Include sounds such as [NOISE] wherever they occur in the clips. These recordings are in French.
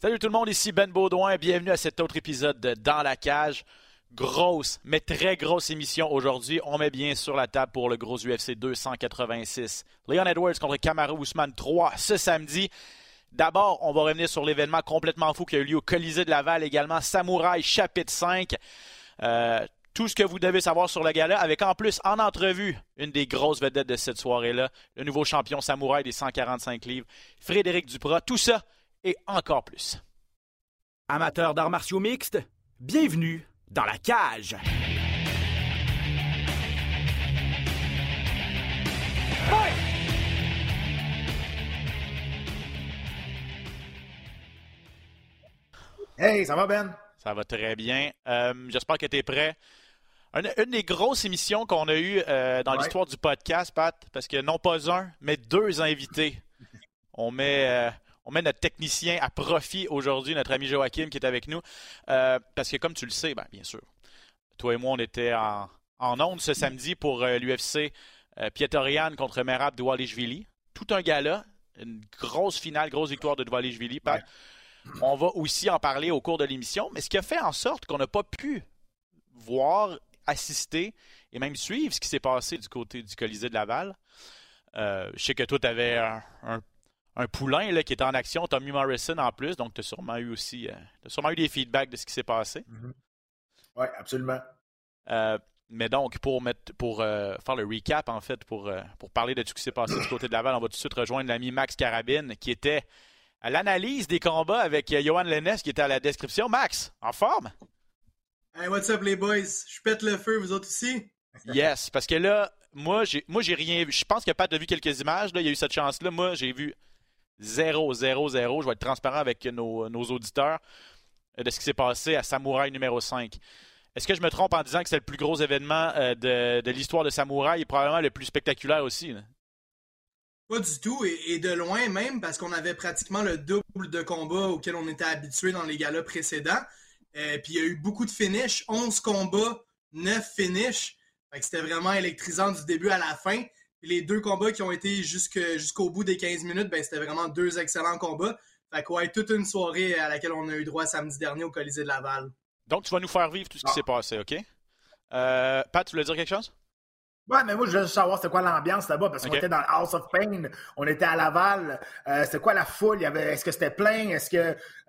Salut tout le monde, ici Ben Baudouin. Bienvenue à cet autre épisode de Dans la cage. Grosse, mais très grosse émission aujourd'hui. On met bien sur la table pour le gros UFC 286. Leon Edwards contre Kamaru Usman 3 ce samedi. D'abord, on va revenir sur l'événement complètement fou qui a eu lieu au Colisée de Laval également. Samouraï chapitre 5. Euh, tout ce que vous devez savoir sur le gala, avec en plus en entrevue une des grosses vedettes de cette soirée-là, le nouveau champion samouraï des 145 livres, Frédéric Duprat. Tout ça et encore plus. Amateurs d'arts martiaux mixtes, bienvenue dans la cage. Hey, ça va Ben? Ça va très bien. Euh, J'espère que tu es prêt. Une, une, des grosses émissions qu'on a eues euh, dans Ouais. l'histoire du podcast, Pat, parce que non pas un, mais deux invités. On met, euh, on met notre technicien à profit aujourd'hui, notre ami Joachim qui est avec nous. Euh, parce que comme tu le sais, ben, bien sûr, toi et moi, on était en, en onde ce samedi pour euh, l'UFC euh, Pietorian contre Merab Doualishvili. Tout un gala, une grosse finale, grosse victoire de Doualishvili. Pat. On va aussi en parler au cours de l'émission, mais ce qui a fait en sorte qu'on n'a pas pu voir, assister et même suivre ce qui s'est passé du côté du Colisée de Laval. Euh, je sais que toi, tu avais un, un- un poulain là, qui était en action, Tommy Morrison en plus, donc tu as sûrement eu aussi euh, sûrement eu des feedbacks de ce qui s'est passé. Oui, absolument. Euh, mais donc, pour, mettre, pour euh, faire le recap, en fait, pour, euh, pour parler de tout ce qui s'est passé du côté de Laval, on va tout de suite rejoindre l'ami Max Carabine, qui était à l'analyse des combats avec euh, Johan Lennes, qui était à la description. Max, en forme? Hey, what's up les boys? Je pète le feu, vous autres aussi? [LAUGHS] Yes, parce que là, moi, j'ai, moi, j'ai rien vu. Je pense que Pat a vu quelques images. Là, il y a eu cette chance-là. Moi, j'ai vu 0, 0, 0. Je vais être transparent avec nos, auditeurs euh, de ce qui s'est passé à Samouraï numéro 5. Est-ce que je me trompe en disant que c'est le plus gros événement euh, de, l'histoire de Samouraï et probablement le plus spectaculaire aussi? Pas du tout, et, de loin même, parce qu'on avait pratiquement le double de combats auquel on était habitué dans les galas précédents. Euh, Puis il y a eu beaucoup de finishes, 11 combats, 9 finishes. C'était vraiment électrisant du début à la fin. Les deux combats qui ont été jusque- jusqu'au bout des 15 minutes, ben, c'était vraiment deux excellents combats. Fait que ouais, toute une soirée à laquelle on a eu droit samedi dernier au Colisée de Laval. Donc, tu vas nous faire vivre tout ce qui Ah. s'est passé, OK? Euh, Pat, tu voulais dire quelque chose? Ouais, mais moi, je veux juste savoir c'était quoi l'ambiance là-bas, parce qu'on était dans le House of Pain, on était à Laval. Euh, c'était quoi la foule? Il y avait, est-ce que c'était plein? Est-ce que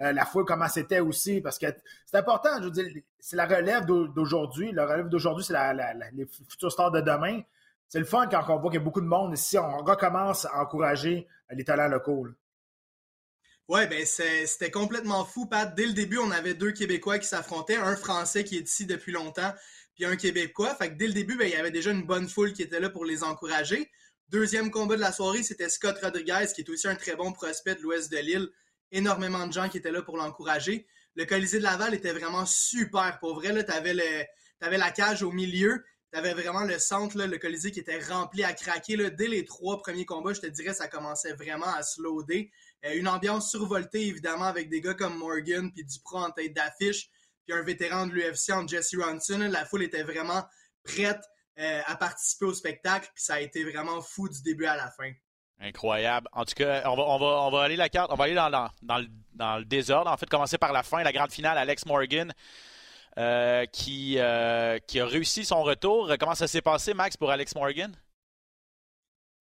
euh, la foule, comment c'était aussi? Parce que c'est important, je veux dire, c'est la relève d'au- d'aujourd'hui. La relève d'aujourd'hui, c'est la, la- la- les futurs stars de demain. C'est le fun quand on voit qu'il y a beaucoup de monde ici. On recommence à encourager les talents locaux. Ouais, ben c'était complètement fou, Pat. Dès le début, on avait deux Québécois qui s'affrontaient, un Français qui est ici depuis longtemps, puis un Québécois. Fait que dès le début, ben, il y avait déjà une bonne foule qui était là pour les encourager. Deuxième combat de la soirée, c'était Scott Rodriguez, qui est aussi un très bon prospect de l'ouest de l'île. Énormément de gens qui étaient là pour l'encourager. Le Colisée de Laval était vraiment super. Pour vrai, là, t'avais la cage au milieu. T'avais vraiment le centre, le Colisée qui était rempli à craquer. Dès les trois premiers combats, je te dirais, ça commençait vraiment à se loader. Euh, une ambiance survoltée, évidemment, avec des gars comme Morgan puis Duprat en tête d'affiche, puis un vétéran de l'UFC en Jesse Ronson. La foule était vraiment prête euh, à participer au spectacle, puis ça a été vraiment fou du début à la fin. Incroyable. En tout cas, on va, aller la carte, on va aller dans le, dans le désordre. En fait, commencer par la fin, la grande finale, Alex Morgan, euh, qui, euh, qui a réussi son retour. Comment ça s'est passé, Max, pour Alex Morgan?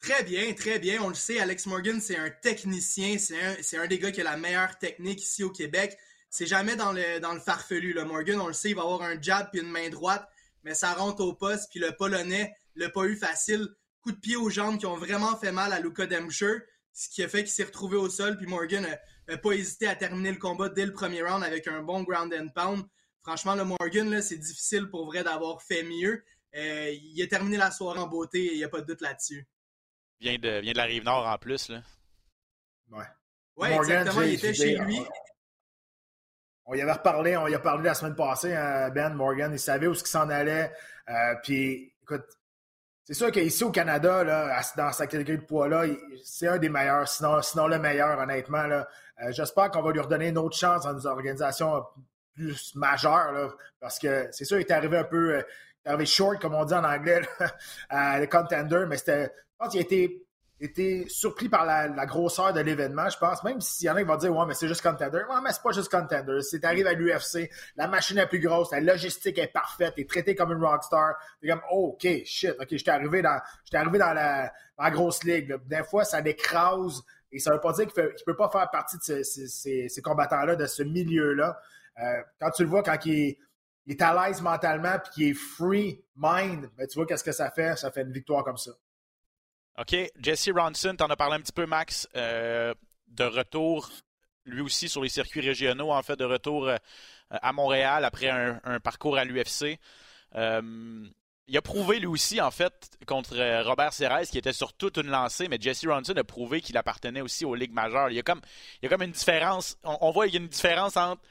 Très bien, très bien. On le sait, Alex Morgan, c'est un technicien. C'est un, des gars qui a la meilleure technique ici au Québec. C'est jamais dans le, le farfelu. Morgan, on le sait, il va avoir un jab puis une main droite, mais ça rentre au poste. Puis le Polonais l'a pas eu facile. Coup de pied aux jambes qui ont vraiment fait mal à Luka Demscher, ce qui a fait qu'il s'est retrouvé au sol. Puis Morgan n'a pas hésité à terminer le combat dès le premier round avec un bon ground and pound. Franchement, le Morgan, là, c'est difficile pour vrai d'avoir fait mieux. Euh, il a terminé la soirée en beauté et il n'y a pas de doute là-dessus. Vient de, vient de la rive nord en plus. Là. Ouais. Ouais, Morgan, exactement. Il était chez lui. On y avait reparlé, on y a parlé la semaine passée, hein, Ben Morgan, il savait où ce qu'il s'en allait. Euh, puis, écoute, c'est sûr qu'ici au Canada, là, dans sa catégorie de poids-là, il- c'est un des meilleurs, sinon, sinon le meilleur, honnêtement. Là. Euh, J'espère qu'on va lui redonner une autre chance dans une organisation plus majeure, là, parce que c'est sûr, il est arrivé un peu, euh, il arrivé short, comme on dit en anglais, [LAUGHS] le contender, mais c'était, je pense qu'il a été surpris par la, grosseur de l'événement, je pense. Même s'il y en a qui vont dire Ouais, mais c'est juste contender. Ouais, mais c'est pas juste contender. C'est arrivé à l'UFC, la machine est plus grosse, la logistique est parfaite, t'es traité comme une rockstar. T'es comme OK, shit, OK, j'étais arrivé dans, arrivé dans la, grosse ligue. Des fois, ça l'écrase. Et ça veut pas dire qu'il ne peut pas faire partie de ces, combattants-là, de ce milieu-là. Euh, quand tu le vois, quand il est, à l'aise mentalement puis qu'il est free mind, ben, tu vois qu'est-ce que ça fait? Ça fait une victoire comme ça. OK. Jesse Ronson, tu en as parlé un petit peu, Max, euh, de retour, lui aussi, sur les circuits régionaux, en fait, de retour euh, à Montréal après un, parcours à l'UFC. Il a prouvé lui aussi, en fait, contre Robert Serres, qui était sur toute une lancée, mais Jesse Ronson a prouvé qu'il appartenait aussi aux ligues majeures. Il y a comme, il y a comme une différence. On, voit qu'il y a une différence entre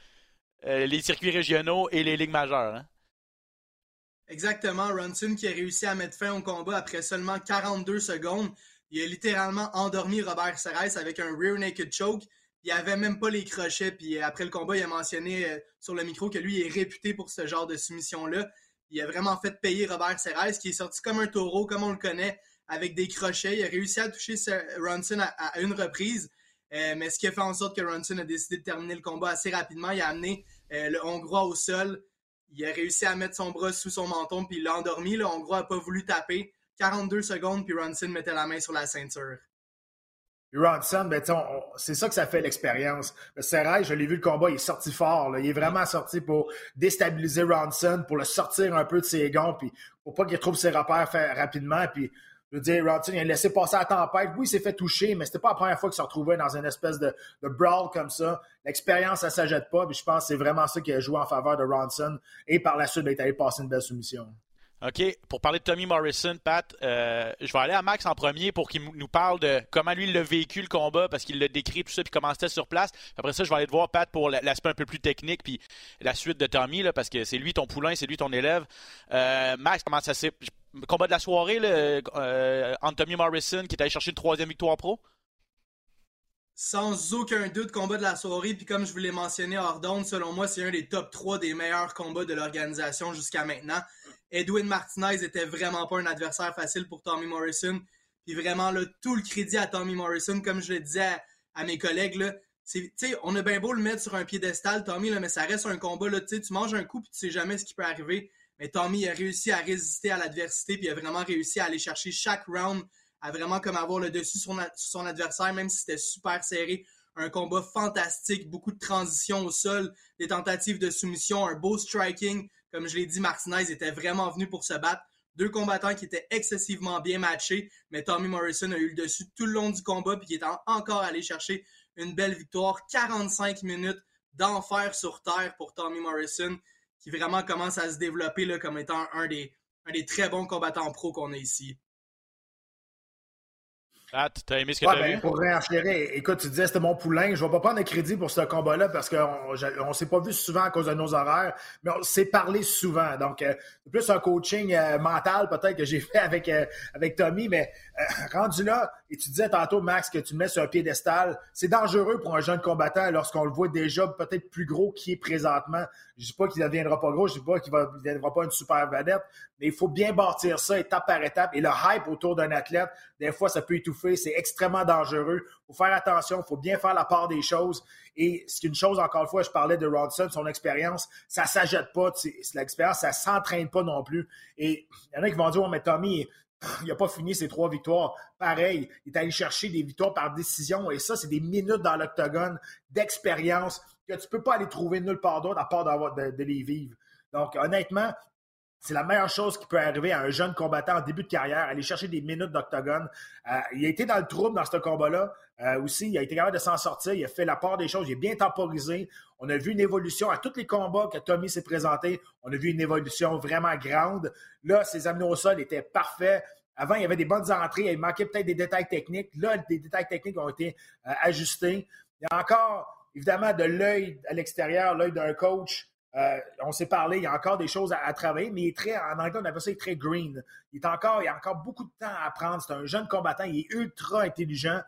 les circuits régionaux et les ligues majeures. Hein? Exactement, Ronson qui a réussi à mettre fin au combat après seulement 42 secondes. Il a littéralement endormi Robert Serres avec un rear naked choke. Il avait même pas les crochets. Puis après le combat, il a mentionné euh, sur le micro que lui est réputé pour ce genre de soumission-là. Il a vraiment fait payer Robert Serres, qui est sorti comme un taureau, comme on le connaît, avec des crochets. Il a réussi à toucher Ronson à, une reprise. Euh, mais ce qui a fait en sorte que Ronson a décidé de terminer le combat assez rapidement. Il a amené euh, le Hongrois au sol il a réussi à mettre son bras sous son menton, puis il l'a endormi. Là. En gros, n'a pas voulu taper. 42 secondes, puis Ronson mettait la main sur la ceinture. Ronson, ben, c'est ça que ça fait l'expérience. Serrail, je l'ai vu le combat, il est sorti fort. Il est vraiment sorti pour déstabiliser Ronson, pour le sortir un peu de ses gonds, puis pour pas qu'il trouve ses repères rapidement. Puis je veux dire, Ronson, il a laissé passer la tempête. Oui, il s'est fait toucher, mais c'était pas la première fois qu'il se retrouvait dans une espèce de, brawl comme ça. L'expérience, ça s'ajoute pas. Puis je pense que c'est vraiment ça qui a joué en faveur de Ronson. Et par la suite, il est allé passer une belle soumission. OK. Pour parler de Tommy Morrison, Pat, euh, je vais aller à Max en premier pour qu'il nous parle de comment lui il a vécu le combat parce qu'il l'a décrit tout ça puis comment c'était sur place. Après ça, je vais aller te voir Pat pour l'aspect un peu plus technique puis la suite de Tommy là, parce que c'est lui ton poulain, c'est lui ton élève. Euh, Max, comment ça s'est combat de la soirée, là, euh, Anthony Morrison qui est allé chercher une troisième victoire pro? Sans aucun doute, combat de la soirée. Puis comme je vous l'ai mentionné hors selon moi, c'est un des top 3 des meilleurs combats de l'organisation jusqu'à maintenant. Edwin Martinez était vraiment pas un adversaire facile pour Tommy Morrison. Puis vraiment, là, tout le crédit à Tommy Morrison, comme je le disais à, mes collègues, là, on a bien beau le mettre sur un piédestal, Tommy, là, mais ça reste un combat. Là, tu manges un coup puis tu sais jamais ce qui peut arriver. Mais Tommy a réussi à résister à l'adversité, puis a vraiment réussi à aller chercher chaque round, à vraiment comme avoir le dessus sur, son adversaire, même si c'était super serré. Un combat fantastique, beaucoup de transitions au sol, des tentatives de soumission, un beau striking. Comme je l'ai dit, Martinez était vraiment venu pour se battre. Deux combattants qui étaient excessivement bien matchés, mais Tommy Morrison a eu le dessus tout le long du combat, puis qui est encore allé chercher une belle victoire. 45 minutes d'enfer sur terre pour Tommy Morrison qui vraiment commence à se développer là, comme étant un des, très bons combattants pro qu'on a ici. Ah, t'as aimé ce que t'as ben, vu? Pour réenchérir, écoute, tu disais c'était mon poulain. Je vais pas prendre de crédit pour ce combat-là parce qu'on on, s'est pas vu souvent à cause de nos horaires, mais on s'est parlé souvent. Donc, euh, c'est plus un coaching euh, mental peut-être que j'ai fait avec, euh, avec Tommy, mais rendu là, et tu disais tantôt, Max, que tu mets sur un piédestal, c'est dangereux pour un jeune combattant lorsqu'on le voit déjà peut-être plus gros qu'il est présentement. Je dis pas qu'il ne deviendra pas gros, je dis pas qu'il ne deviendra pas une super vedette, mais il faut bien bâtir ça étape par étape. Et le hype autour d'un athlète, des fois, ça peut étouffer. C'est extrêmement dangereux. Il faut faire attention. Il faut bien faire la part des choses. Et c'est une chose, encore une fois, je parlais de Rodson, son expérience, ça ne s'ajoute pas. L'expérience, ça ne s'entraîne pas non plus. Et il y en a qui vont dire, oh, mais Tommy, il n'a pas fini ses trois victoires. Pareil, il est allé chercher des victoires par décision. Et ça, c'est des minutes dans l'octogone d'expérience que tu ne peux pas aller trouver nulle part d'autre à part de, de les vivre. Donc, honnêtement, c'est la meilleure chose qui peut arriver à un jeune combattant en début de carrière, aller chercher des minutes d'octogone. Euh, il a été dans le trouble dans ce combat-là euh, aussi. Il a été capable de s'en sortir. Il a fait la part des choses. Il est bien temporisé. On a vu une évolution à tous les combats que Tommy s'est présenté. On a vu une évolution vraiment grande. Là, ses amenés au sol étaient parfaits. Avant, il y avait des bonnes entrées. Il manquait peut-être des détails techniques. Là, des détails techniques ont été euh, ajustés. Il y a encore, évidemment, de l'œil à l'extérieur, l'œil d'un coach euh, on s'est parlé, il y a encore des choses à, travailler, mais il est très, en anglais, on appelle ça, il est très green. Il, il a encore beaucoup de temps à apprendre. C'est un jeune combattant, il est ultra intelligent.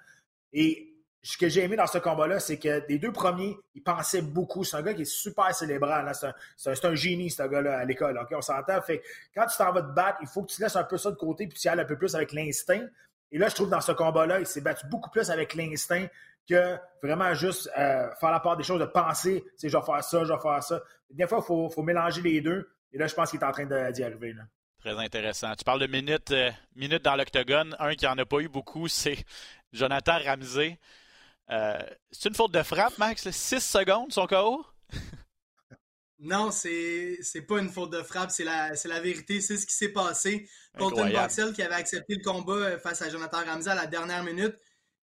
Et ce que j'ai aimé dans ce combat-là, c'est que des deux premiers, il pensait beaucoup. C'est un gars qui est super célébral. C'est un, génie, ce gars-là, à l'école. on s'entend. Fait quand tu t'en vas te battre, il faut que tu laisses un peu ça de côté puis tu y ailles un peu plus avec l'instinct. Et là, je trouve dans ce combat-là, il s'est battu beaucoup plus avec l'instinct que vraiment juste euh, faire la part des choses, de penser, c'est je vais faire ça, je vais faire ça. Des fois, il faut, faut, mélanger les deux. Et là, je pense qu'il est en train d'y arriver. Là. Très intéressant. Tu parles de minutes, euh, minutes dans l'octogone. Un qui n'en a pas eu beaucoup, [LAUGHS] c'est Jonathan Ramsey. Euh, c'est une faute de frappe, Max? 6 secondes, son KO? non, c'est c'est pas une faute de frappe, c'est la, la vérité, c'est ce qui s'est passé. Colton Boxell, qui avait accepté le combat face à Jonathan Ramsey à la dernière minute,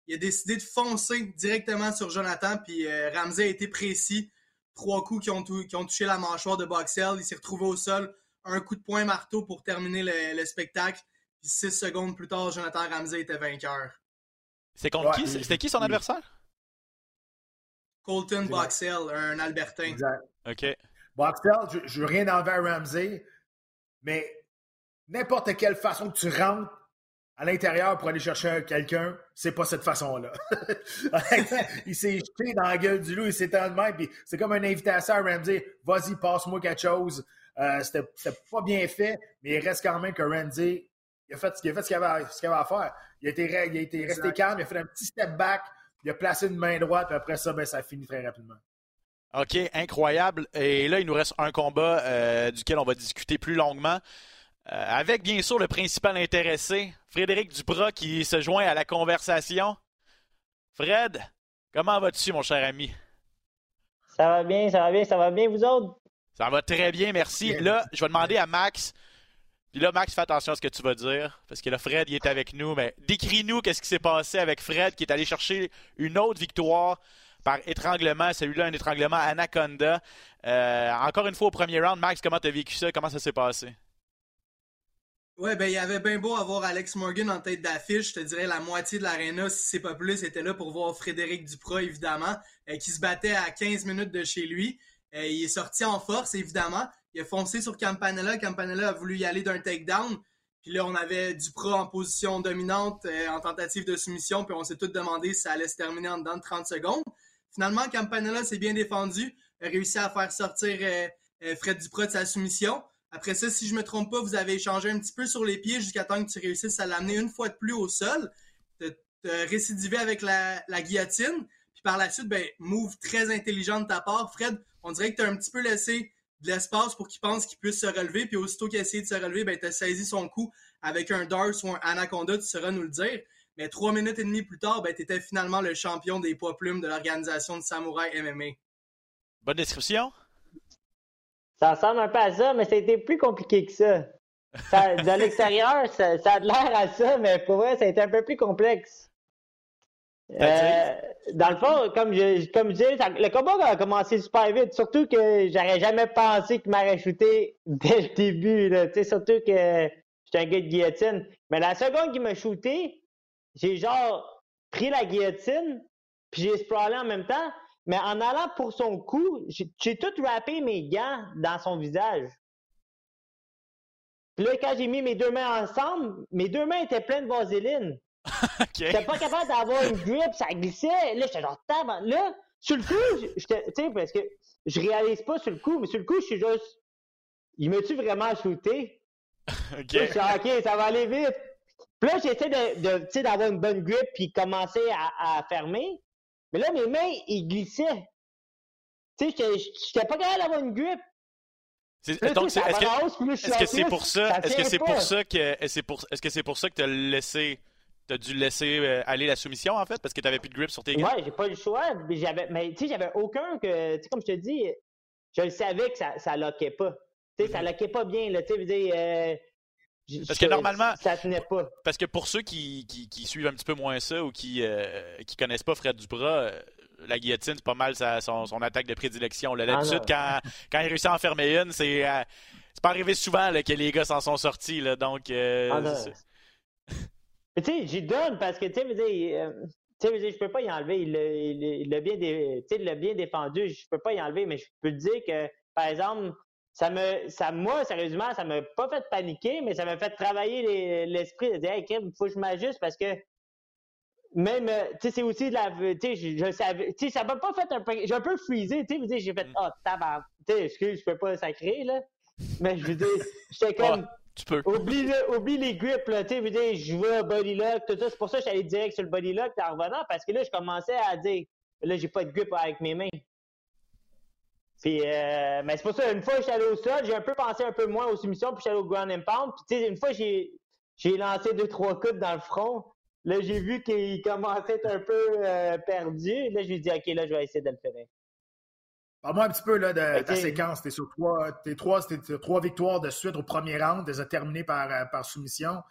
il a décidé de foncer directement sur Jonathan, puis Ramsey a été précis. Trois coups qui ont, qui ont touché la mâchoire de Boxell. Il s'est retrouvé au sol un coup de poing marteau pour terminer le, spectacle. Puis six secondes plus tard, Jonathan Ramsey était vainqueur. C'est contre qui? C'était qui son adversaire? Colton Boxell, un Albertain. Exact. OK. Boxell, je, veux rien envers Ramsey, mais n'importe quelle façon que tu rentres à l'intérieur pour aller chercher quelqu'un, c'est pas cette façon-là. [LAUGHS] il s'est jeté dans la gueule du loup, il s'est de même, puis c'est comme une invitation à Ramsey. Vas-y, passe-moi quelque chose. Euh, c'était pas bien fait, mais il reste quand même que Randy il a fait, il a fait ce qu'il avait, avait, à faire. Il a été, il a été resté calme, il a fait un petit step back, il a placé une main droite, puis après ça, ben, ça finit très rapidement. OK, incroyable. Et là, il nous reste un combat euh, duquel on va discuter plus longuement. Euh, avec bien sûr le principal intéressé, Frédéric Duprat, qui se joint à la conversation. Fred, comment vas-tu, mon cher ami? Ça va bien, ça va bien, ça va bien, vous autres? Ça va très bien, merci. Là, je vais demander à Max. Puis là, Max, fais attention à ce que tu vas dire. Parce que là, Fred, il est avec nous. Mais décris-nous qu'est-ce qui s'est passé avec Fred qui est allé chercher une autre victoire par étranglement. Celui-là, un étranglement Anaconda. Euh, encore une fois, au premier round, Max, comment tu as vécu ça? Comment ça s'est passé? Ouais, ben, il y avait bien beau avoir Alex Morgan en tête d'affiche. Je te dirais la moitié de l'aréna, si c'est pas plus, était là pour voir Frédéric Duprat, évidemment, euh, qui se battait à 15 minutes de chez lui. Euh, il est sorti en force, évidemment. Il a foncé sur Campanella. Campanella a voulu y aller d'un takedown. Puis là, on avait Duprat en position dominante, euh, en tentative de soumission. Puis on s'est tous demandé si ça allait se terminer en dedans de 30 secondes. Finalement, Campanella s'est bien défendu, a réussi à faire sortir Fred Duprat de sa soumission. Après ça, si je me trompe pas, vous avez échangé un petit peu sur les pieds jusqu'à temps que tu réussisses à l'amener une fois de plus au sol. Tu récidivé avec la, guillotine. Puis par la suite, ben, move très intelligent de ta part. Fred, on dirait que tu as un petit peu laissé de l'espace pour qu'il pense qu'il puisse se relever. Puis aussitôt qu'il a essayé de se relever, ben, tu as saisi son coup avec un Dars ou un Anaconda, tu sauras nous le dire. Mais trois minutes et demie plus tard, ben, tu étais finalement le champion des poids plumes de l'organisation de Samouraï MMA. Bonne description. Ça ressemble un peu à ça, mais ça a été plus compliqué que ça. de [LAUGHS] l'extérieur, ça, ça, a l'air à ça, mais pour vrai, ça a été un peu plus complexe. Euh, dans le fond, comme je, comme je disais, le combat a commencé super vite. Surtout que j'aurais jamais pensé qu'il m'aurait shooté [LAUGHS] dès le début. Là. Surtout que j'étais un gars de guillotine. Mais la seconde qu'il m'a shooté, j'ai genre pris la guillotine, puis j'ai sprawlé en même temps. Mais en allant pour son coup, j'ai tout wrappé mes gants dans son visage. Puis là, quand j'ai mis mes deux mains ensemble, mes deux mains étaient pleines de vaseline. [LAUGHS] okay. J'étais pas capable d'avoir une grip, ça glissait. Là, j'étais genre, tab. Là, sur le coup, tu sais, parce que je réalise pas sur le coup, mais sur le coup, je suis juste, il me tu vraiment shooté? [LAUGHS] ok. je suis ok, ça va aller vite. Puis là, j'essaie de, de d'avoir une bonne grip puis commencer à, à, fermer. Mais là, mes mains, ils glissaient. Tu sais, j'étais pas capable d'avoir une grip. donc, est-ce que c'est -ce pour ça, est-ce que c'est pour ça que, est-ce que c'est pour ça que tu as laissé T'as dû laisser euh, aller la soumission, en fait, parce que t'avais plus de grip sur tes gants? Ouais, j'ai pas eu le choix. Mais, j'avais, mais tu sais, j'avais aucun que, tu sais, comme je te dis, je le savais que ça, ça loquait pas. Tu sais, ça mhm. loquait pas bien, là. Tu sais, dire, euh, parce que normalement, ça tenait pas. Parce que pour ceux qui, qui, qui suivent un petit peu moins ça ou qui euh, qui connaissent pas Fred Duprat, la guillotine, c'est pas mal sa, son, son, attaque de prédilection. Ah, d'habitude, quand, quand il réussit à en fermer une, c'est c'est pas arrivé souvent là, que les gars s'en sont sortis. Là, donc, ah, tu sais, j'y donne parce que, tu sais, euh, je peux pas y enlever. Il l'a bien, bien défendu. Je peux pas y enlever, mais je peux te dire que, par exemple, ça me, ça, moi, sérieusement, ça m'a pas fait paniquer, mais ça m'a fait travailler l'esprit de dire, hey, il faut que je m'ajuste parce que même, euh, tu sais, c'est aussi de la, tu sais, je, savais, tu sais, ça m'a pas fait un peu, j'ai un peu freezé, tu sais, j'ai fait, oh, tabac, tu sais, excuse, je peux pas sacrer, là, mais je veux dire, j'étais [LAUGHS] comme, tu peux. Oublie, oublie les grips, là. Tu sais, je veux body lock, tout ça. C'est pour ça que j'allais direct sur le body lock en revenant, parce que là, je commençais à dire, là, j'ai pas de grip avec mes mains. Puis, euh, mais c'est pour ça, une fois que j'étais allé au sol, j'ai un peu pensé un peu moins aux soumissions, puis j'allais au ground and pound. Puis, tu sais, une fois, j'ai, j'ai lancé deux, trois coups dans le front. Là, j'ai vu qu'il commençait à être un peu euh, perdu. Là, je lui ai dit, OK, là, je vais essayer de le finir. Parle-moi un petit peu là, de ta séquence. Tu sur trois, tes trois, trois victoires de suite au premier round. As terminées par, euh, par soumission.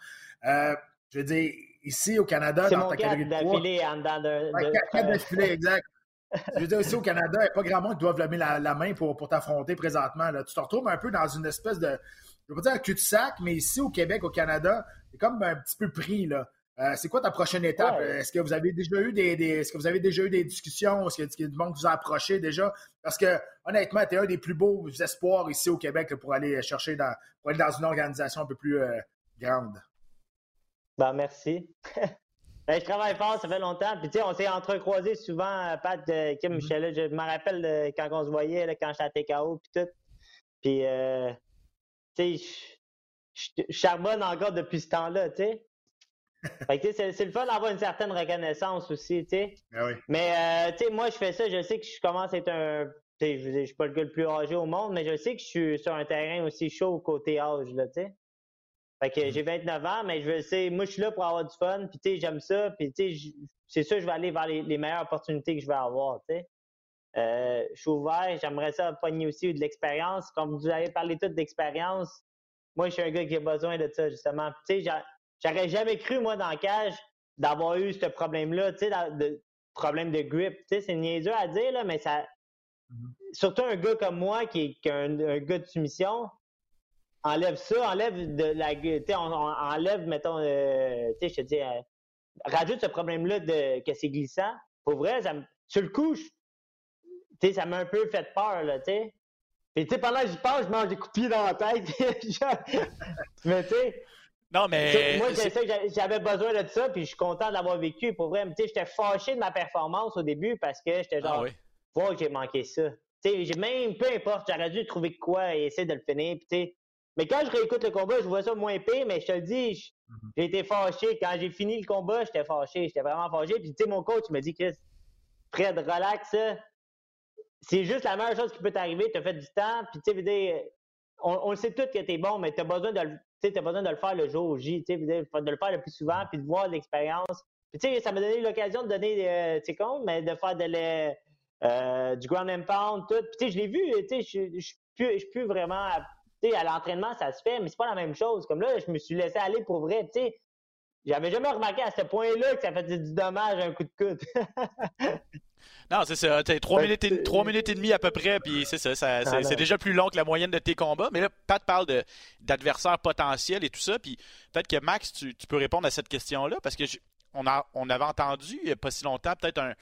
Euh, je veux dire, ici au Canada, dans ta catégorie de poids... en dedans de... D'affilée, [LAUGHS] exact. Je veux dire, ici au Canada, il n'y a pas grand monde qui doivent lever la, la main pour, pour t'affronter présentement. Là. Tu te retrouves un peu dans une espèce de, je ne veux pas dire cul-de-sac, mais ici au Québec, au Canada, c'est comme un petit peu pris. Là. Euh, c'est quoi ta prochaine étape? Est-ce que vous avez déjà eu des, est-ce que vous avez déjà eu des discussions? Est-ce qu'il y a du monde qui vous a approché déjà? Parce que honnêtement, tu es un des plus beaux espoirs ici au Québec pour aller chercher dans, pour aller dans une organisation un peu plus euh, grande. Ben merci. [LAUGHS] ben, je travaille fort, ça fait longtemps. Puis tu sais, on s'est entrecroisés souvent, euh, Pat, Kim, mm -hmm. Je me rappelle de, quand on se voyait, là, quand j'étais à TKO, puis tout. Puis, tu sais, je charbonne encore depuis ce temps-là, tu sais [LAUGHS] c'est le fun d'avoir une certaine reconnaissance aussi, tu sais. Ben mais, euh, tu sais, moi, je fais ça, je sais que je commence à être un. Je, je suis pas le gars le plus âgé au monde, mais je sais que je suis sur un terrain aussi chaud côté âge, là, tu sais. Fait que j'ai 29 ans, mais je sais, moi, je suis là pour avoir du fun, puis tu sais, j'aime ça, puis tu sais, c'est sûr, je vais aller vers les, meilleures opportunités que je vais avoir, tu sais. Euh, je suis ouvert, j'aimerais ça pogner aussi de l'expérience. Comme vous avez parlé tout d'expérience, moi, je suis un gars qui a besoin de ça, justement. Tu sais, J'aurais jamais cru, moi, dans le cage, d'avoir eu ce problème-là, tu sais, de problème de grip. Tu sais, c'est niaiseux à dire, là, mais ça. Mm-hmm. Surtout un gars comme moi, qui est, un, gars de soumission, enlève ça, enlève de la. Tu sais, on, enlève, mettons, euh, tu sais, je te dis, euh, rajoute ce problème-là de que c'est glissant. Pour vrai, ça me, sur le coup, tu sais, ça m'a un peu fait peur, là, tu sais. Puis, tu sais, pendant que j'y pense, je mange des coups de pied dans la tête. [LAUGHS] mais, tu sais, non, mais. Moi, j'avais besoin de ça, puis je suis content d'avoir vécu. Pour vrai, tu sais, j'étais fâché de ma performance au début parce que j'étais genre, ah, j'ai manqué ça. Tu sais, même, peu importe, j'aurais dû trouver quoi et essayer de le finir. Puis, tu sais, mais quand je réécoute le combat, je vois ça moins épais, mais je te le dis, mhm. j'ai été fâché. Quand j'ai fini le combat, j'étais fâché. J'étais vraiment fâché. Puis, tu sais, mon coach me dit, Chris, Fred, relax, c'est juste la meilleure chose qui peut t'arriver. Tu as fait du temps, puis, tu sais, on, on le sait tous que tu es bon, mais tu as besoin de le tu as besoin de le faire le jour J, de le faire le plus souvent, puis de voir l'expérience. Puis, tu sais, ça m'a donné l'occasion de donner, euh, tu sais, mais de faire de euh, du ground and pound, tout. Puis, tu sais, je l'ai vu, tu sais, je suis plus, plus vraiment, tu sais, à l'entraînement, ça se fait, mais c'est pas la même chose. Comme là, je me suis laissé aller pour vrai, tu sais. J'avais jamais remarqué à ce point-là que ça faisait du dommage un coup de coude. [LAUGHS] Non, c'est ça. T'as 3 minutes, et, 3 minutes et demie à peu près, puis c'est ça. c'est déjà plus long que la moyenne de tes combats. Mais là, Pat parle d'adversaires potentiels et tout ça. Puis peut-être que Max, tu, peux répondre à cette question-là, parce que on, a, on avait entendu il n'y a pas si longtemps peut-être un,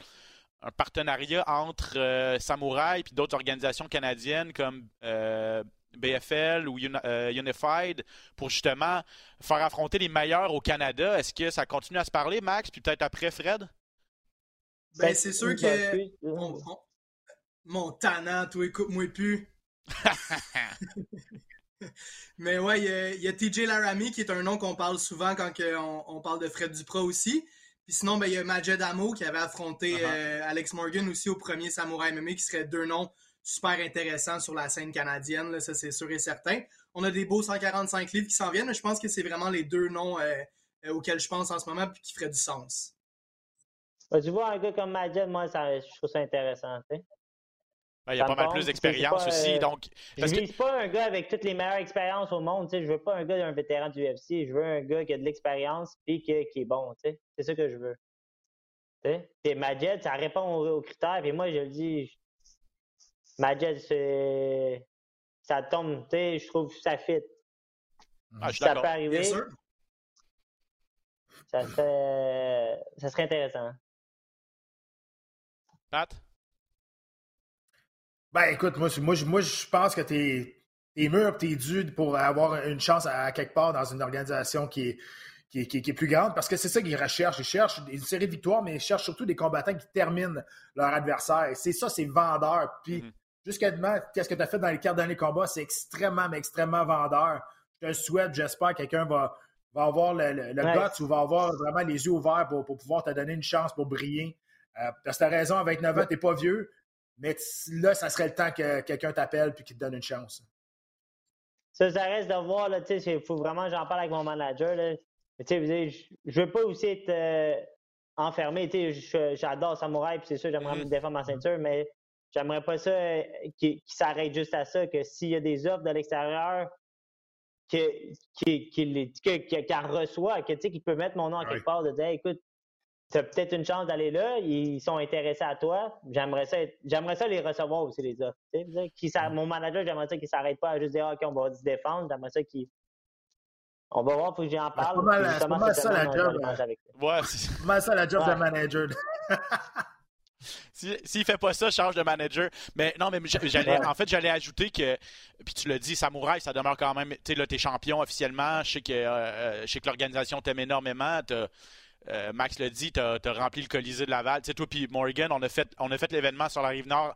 partenariat entre euh, Samouraï et d'autres organisations canadiennes comme euh, BFL ou euh, Unified pour justement faire affronter les meilleurs au Canada. Est-ce que ça continue à se parler, Max? Puis peut-être après, Fred? Ben, c'est sûr que. Mon, tannant, toi, écoute-moi plus. [LAUGHS] Mais ouais, il y, a, TJ Laramie qui est un nom qu'on parle souvent quand on, parle de Fred Duprat aussi. Puis sinon, ben, il y a Majed Amo qui avait affronté uh-huh. euh, Alex Morgan aussi au premier Samouraï MMA, qui seraient deux noms super intéressants sur la scène canadienne, là, ça c'est sûr et certain. On a des beaux 145 livres qui s'en viennent, mais je pense que c'est vraiment les deux noms euh, euh, auxquels je pense en ce moment puis qui feraient du sens. Ben, tu vois, un gars comme Majed, moi, ça, je trouve ça intéressant. Tu sais. Ben, il y a pas mal plus d'expérience aussi. Euh, donc, parce je ne que... pas un gars avec toutes les meilleures expériences au monde. Tu sais. Je veux pas un gars d'un vétéran du UFC. Je veux un gars qui a de l'expérience et qui, qui, est bon. Tu sais. C'est ça que je veux. Tu sais. Et Majed, ça répond aux, critères. Et moi, je le dis, Majed, c'est... ça tombe. Tu sais, je trouve que ça fit. Ah, je ça peut arriver. Ça serait... ça serait intéressant. Ben écoute, moi, moi, moi je pense que tu es, mûr, tu es dû pour avoir une chance à, quelque part dans une organisation qui est, qui est, plus grande, parce que c'est ça qu'ils recherchent. Ils cherchent une série de victoires, mais ils cherchent surtout des combattants qui terminent leur adversaire. C'est ça, c'est vendeur. Puis, mm-hmm. Jusqu'à demain, qu'est-ce que tu as fait dans les quatre derniers combats? C'est extrêmement, mais extrêmement vendeur. je te souhaite, j'espère que quelqu'un va, va avoir le, le, guts ou va avoir vraiment les yeux ouverts pour, pour pouvoir te donner une chance pour briller. Euh, parce que tu as raison, avec 9 ans, tu n'es pas vieux, mais là, ça serait le temps que quelqu'un t'appelle et qu'il te donne une chance. Ça, ça reste de voir, il faut vraiment j'en parle avec mon manager. Là. Je, je veux pas aussi être euh, enfermé. J'adore Samouraï, puis c'est sûr, j'aimerais me défendre ma ceinture, mais j'aimerais pas ça euh, qu'il s'arrête juste à ça, que s'il y a des offres de l'extérieur, qu'il reçoit, qu'il peut mettre mon nom à quelque part, de dire écoute, tu as peut-être une chance d'aller là, ils sont intéressés à toi. J'aimerais ça, j'aimerais ça les recevoir aussi, les offres. Qui, mon manager, j'aimerais ça qu'il ne s'arrête pas à juste dire OK, on va se défendre. J'aimerais ça qu'il. On va voir, il faut que j'en parle. C'est pas mal, ça la job. Ouais, c'est pas ça la job de manager. [LAUGHS] S'il si, ne fait pas ça, change de manager. Mais non, mais j'allais, en fait, j'allais ajouter que, puis tu l'as dit, Samouraï, ça demeure quand même, tu sais, là, t'es champion officiellement. Je sais que, euh, que l'organisation t'aime énormément. Euh, Max l'a dit, tu as, rempli le Colisée de Laval. Tu sais, toi puis Morgan, on a fait, on a fait l'événement sur la rive nord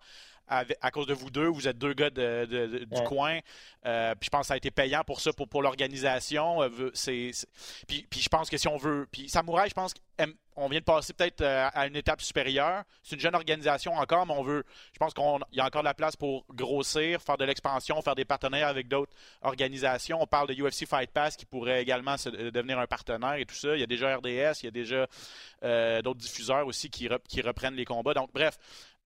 à, cause de vous deux. Vous êtes deux gars du coin. Euh, puis je pense que ça a été payant pour ça, pour, pour l'organisation. Euh, c'est, puis, puis, je pense que si on veut. Puis Samouraï, je pense qu'on vient de passer peut-être euh, à une étape supérieure. C'est une jeune organisation encore, mais on veut. Je pense qu'il y a encore de la place pour grossir, faire de l'expansion, faire des partenaires avec d'autres organisations. On parle de UFC Fight Pass qui pourrait également devenir un partenaire et tout ça. Il y a déjà RDS, il y a déjà d'autres diffuseurs aussi qui, qui reprennent les combats. Donc, bref,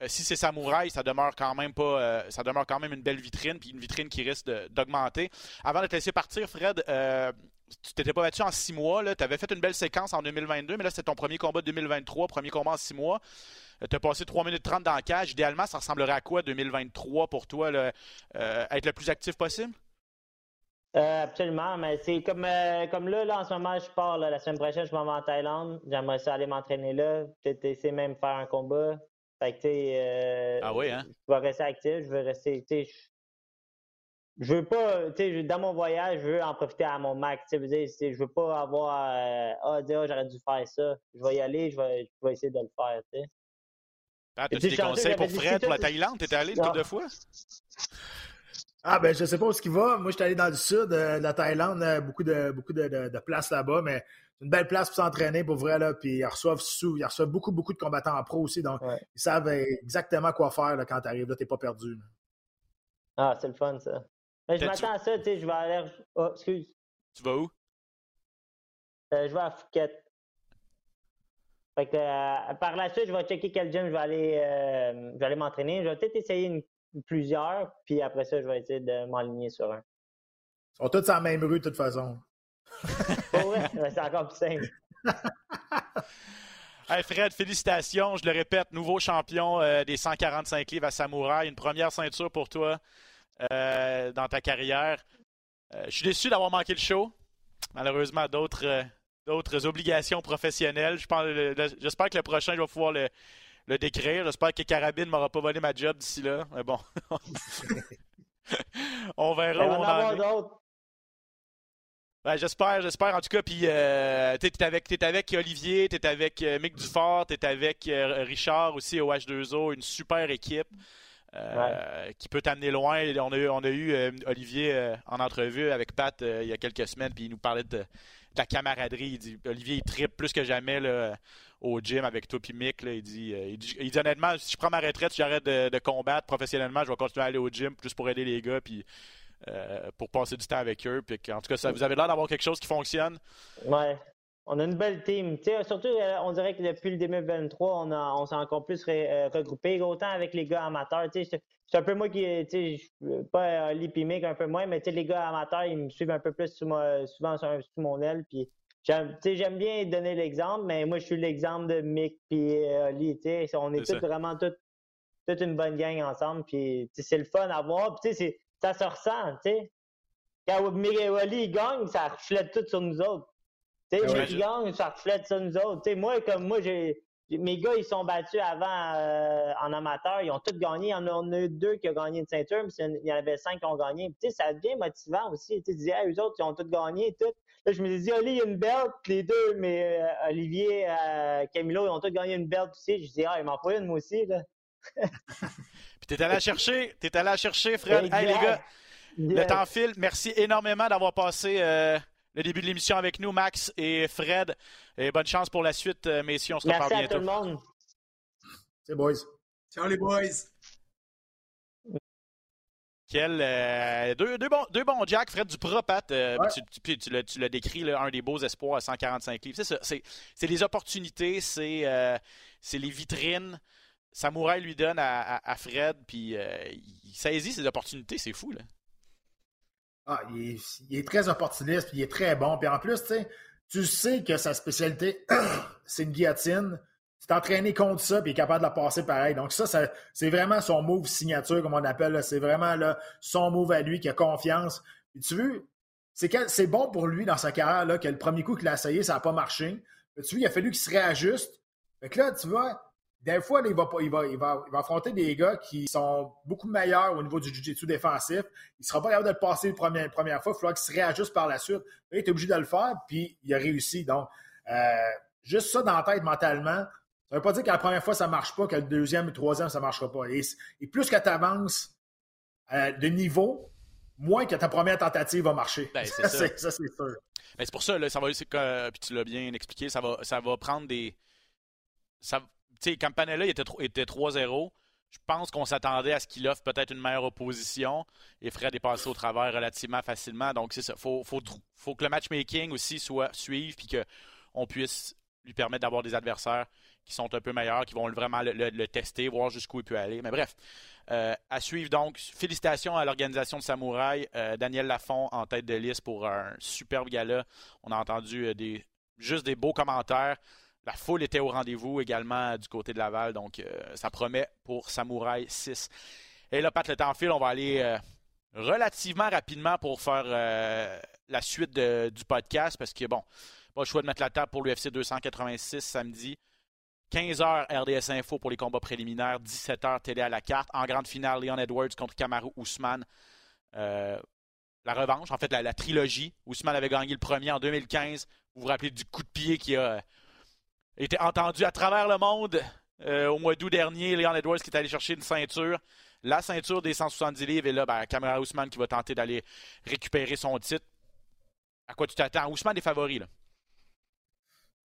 si c'est Samouraï, ça demeure quand même pas, euh, ça demeure quand même une belle vitrine, puis une vitrine qui risque d'augmenter. Avant de te laisser partir, Fred, euh, tu t'étais pas battu en six mois. Tu avais fait une belle séquence en 2022, mais là, c'était ton premier combat de 2023, premier combat en six mois. tu as passé 3 minutes 30 dans le cage. Idéalement, ça ressemblerait à quoi 2023 pour toi, être le plus actif possible? absolument, mais c'est comme, comme là, là, en ce moment, je pars la semaine prochaine, je m'en vais en Thaïlande. J'aimerais ça aller m'entraîner là, peut-être essayer même faire un combat. Fait que, euh, ah oui, hein? Je vais rester actif, je veux rester, tu sais, je veux pas, tu sais, dans mon voyage, je veux en profiter à mon max, tu sais, je veux pas avoir, euh, ah, dire, oh, j'aurais dû faire ça. Je vais y aller, je vais, je vais essayer de le faire, tu sais. Ah, as des conseils pour Fred, pour la Thaïlande? T'étais allé une couple de fois? Ah ben je sais pas où ce qu'il va. Moi, je suis allé dans le sud euh, de la Thaïlande, beaucoup de beaucoup de, de, de places là-bas, mais une belle place pour s'entraîner pour vrai. Là, puis ils reçoivent, sous, ils reçoivent beaucoup, beaucoup de combattants en pro aussi. Donc, ils savent exactement quoi faire là, quand tu arrives. Là, tu n'es pas perdu. Ah, c'est le fun, ça. Mais je m'attends à ça, tu sais, je vais aller. Oh, excuse. Tu vas où? Euh, je vais à Phuket. Fait que, euh, par la suite, je vais checker quel gym je vais aller, euh, je vais aller m'entraîner. Je vais peut-être essayer une, plusieurs, puis après ça, je vais essayer de m'aligner sur un. Ils sont tous en même rue de toute façon c'est encore plus simple. [LAUGHS] Hey Fred, félicitations. Je le répète, nouveau champion euh, des 145 livres à Samouraï. Une première ceinture pour toi euh, dans ta carrière. Euh, je suis déçu d'avoir manqué le show. Malheureusement, d'autres d'autres obligations professionnelles. J'espère que le prochain, je vais pouvoir le, le décrire. J'espère que Carabine ne m'aura pas volé ma job d'ici là. Mais bon. [LAUGHS] on verra où on en est. Ben, j'espère, j'espère. En tout cas, puis euh, t'es avec, es avec Olivier, t'es avec euh, Mick Dufort, t'es avec euh, Richard aussi au H2O, une super équipe euh, qui peut t'amener loin. On a, on a eu Olivier en entrevue avec Pat il y a quelques semaines, puis il nous parlait de, la camaraderie. Il dit, Olivier, il tripe plus que jamais là, au gym avec toi puis Mick. Là, il, dit, il, dit, honnêtement, si je prends ma retraite, j'arrête de, de, combattre professionnellement, je vais continuer à aller au gym juste pour aider les gars. Puis euh, pour passer du temps avec eux. Puis en tout cas, ça, vous avez l'air d'avoir quelque chose qui fonctionne. Ouais. On a une belle team. surtout, euh, on dirait que depuis le 2023, on, on s'est encore plus euh, regroupé, autant avec les gars amateurs. C'est un peu moi qui, pas euh, un peu moins, mais les gars amateurs, ils me suivent un peu plus souvent sur, mon aile. Puis j'aime bien donner l'exemple, mais moi, je suis l'exemple de Mick et Oli. On est, tous vraiment toute une bonne gang ensemble. Puis c'est le fun à voir. Puis ça se ressent, tu sais. Quand Wally gagne, ça reflète tout sur nous autres. Tu sais, il gagne, ça reflète sur nous autres. Tu sais, moi, comme moi, j'ai. Mes gars, ils sont battus avant euh, en amateur. Ils ont tous gagné. Il y en a, eu deux qui ont gagné une ceinture, mais il y en avait cinq qui ont gagné. Tu sais, ça devient motivant aussi. Tu disais, eux autres, ils ont tous gagné. Tout. Là, je me dis, Oli, il y a une belt. Les deux, mais euh, Olivier, euh, Camilo, ils ont tous gagné une belt aussi. Je dis, ah, il m'en faut une, moi aussi. Là. [LAUGHS] Puis t'es allé la chercher, t'es allé la chercher, Fred. Hey, les gars, Le temps file. Merci énormément d'avoir passé euh, le début de l'émission avec nous, Max et Fred. Et bonne chance pour la suite, euh, messieurs. On se reparle Merci bientôt. à tout le monde. C'est boys. Ciao les boys. Quel, euh, deux, deux bons, deux bons Jack, Fred Duprat, Pat. euh, Ouais. tu, tu- puis tu l'as- tu l'as décrit, là, un des beaux espoirs à 145 livres. C'est ça. C'est, les opportunités, c'est, euh, c'est les vitrines. Samouraï lui donne à, Fred, puis euh, il saisit ses opportunités. C'est fou, là. Ah, il, est, très opportuniste, puis il est très bon. Puis en plus, tu sais, que sa spécialité, [COUGHS] c'est une guillotine. Tu t'es entraîné contre ça, puis il est capable de la passer pareil. Donc ça, c'est vraiment son move signature, comme on appelle. C'est vraiment là, son move à lui, qui a confiance. Puis tu veux, c'est bon pour lui dans sa carrière, là, que le premier coup qu'il a essayé, ça n'a pas marché. Tu vois, il a fallu qu'il se réajuste. Fait que là, tu vois, des fois, là, il, va, il, va, il, va, il va affronter des gars qui sont beaucoup meilleurs au niveau du jiu-jitsu défensif. Il ne sera pas capable de le passer la première, première fois. Il faudra qu'il se réajuste par la suite. Là, il est obligé de le faire, puis il a réussi. Donc, euh, juste ça dans la tête mentalement, ça ne veut pas dire que la première fois, ça ne marche pas, que le deuxième et le troisième, ça ne marchera pas. Et, et plus que tu avances euh, de niveau, moins que ta première tentative va marcher. Ben, [LAUGHS] c'est ça, c'est sûr. Mais c'est pour ça, là, ça va, que, puis tu l'as bien expliqué, ça va, ça va prendre des. Ça, sais, Campanella était, tro- était 3-0. Je pense qu'on s'attendait à ce qu'il offre peut-être une meilleure opposition. Et Fred est passé au travers relativement facilement. Donc, c'est ça. Faut, faut, que le matchmaking aussi soit suive, puis qu'on puisse lui permettre d'avoir des adversaires qui sont un peu meilleurs, qui vont vraiment le, tester, voir jusqu'où il peut aller. Mais bref, euh, à suivre donc. Félicitations à l'organisation de Samouraï. Euh, Daniel Lafont en tête de liste pour un superbe gala. On a entendu euh, juste des beaux commentaires. La foule était au rendez-vous également du côté de Laval. Donc, euh, ça promet pour Samouraï 6. Et là, Pat, le temps file. On va aller euh, relativement rapidement pour faire euh, la suite du podcast parce que, bon, pas le choix de mettre la table pour l'UFC 286 samedi. 15h RDS Info pour les combats préliminaires, 17h télé à la carte. En grande finale, Leon Edwards contre Kamaru Ousmane. La revanche, en fait, la, la trilogie. Ousmane avait gagné le premier en 2015. Vous vous rappelez du coup de pied qui a été entendu à travers le monde euh, au mois d'août dernier. Leon Edwards qui est allé chercher une ceinture. La ceinture des 170 livres. Et là, ben, Kamaru Ousmane qui va tenter d'aller récupérer son titre. À quoi tu t'attends? Ousmane est favori, là.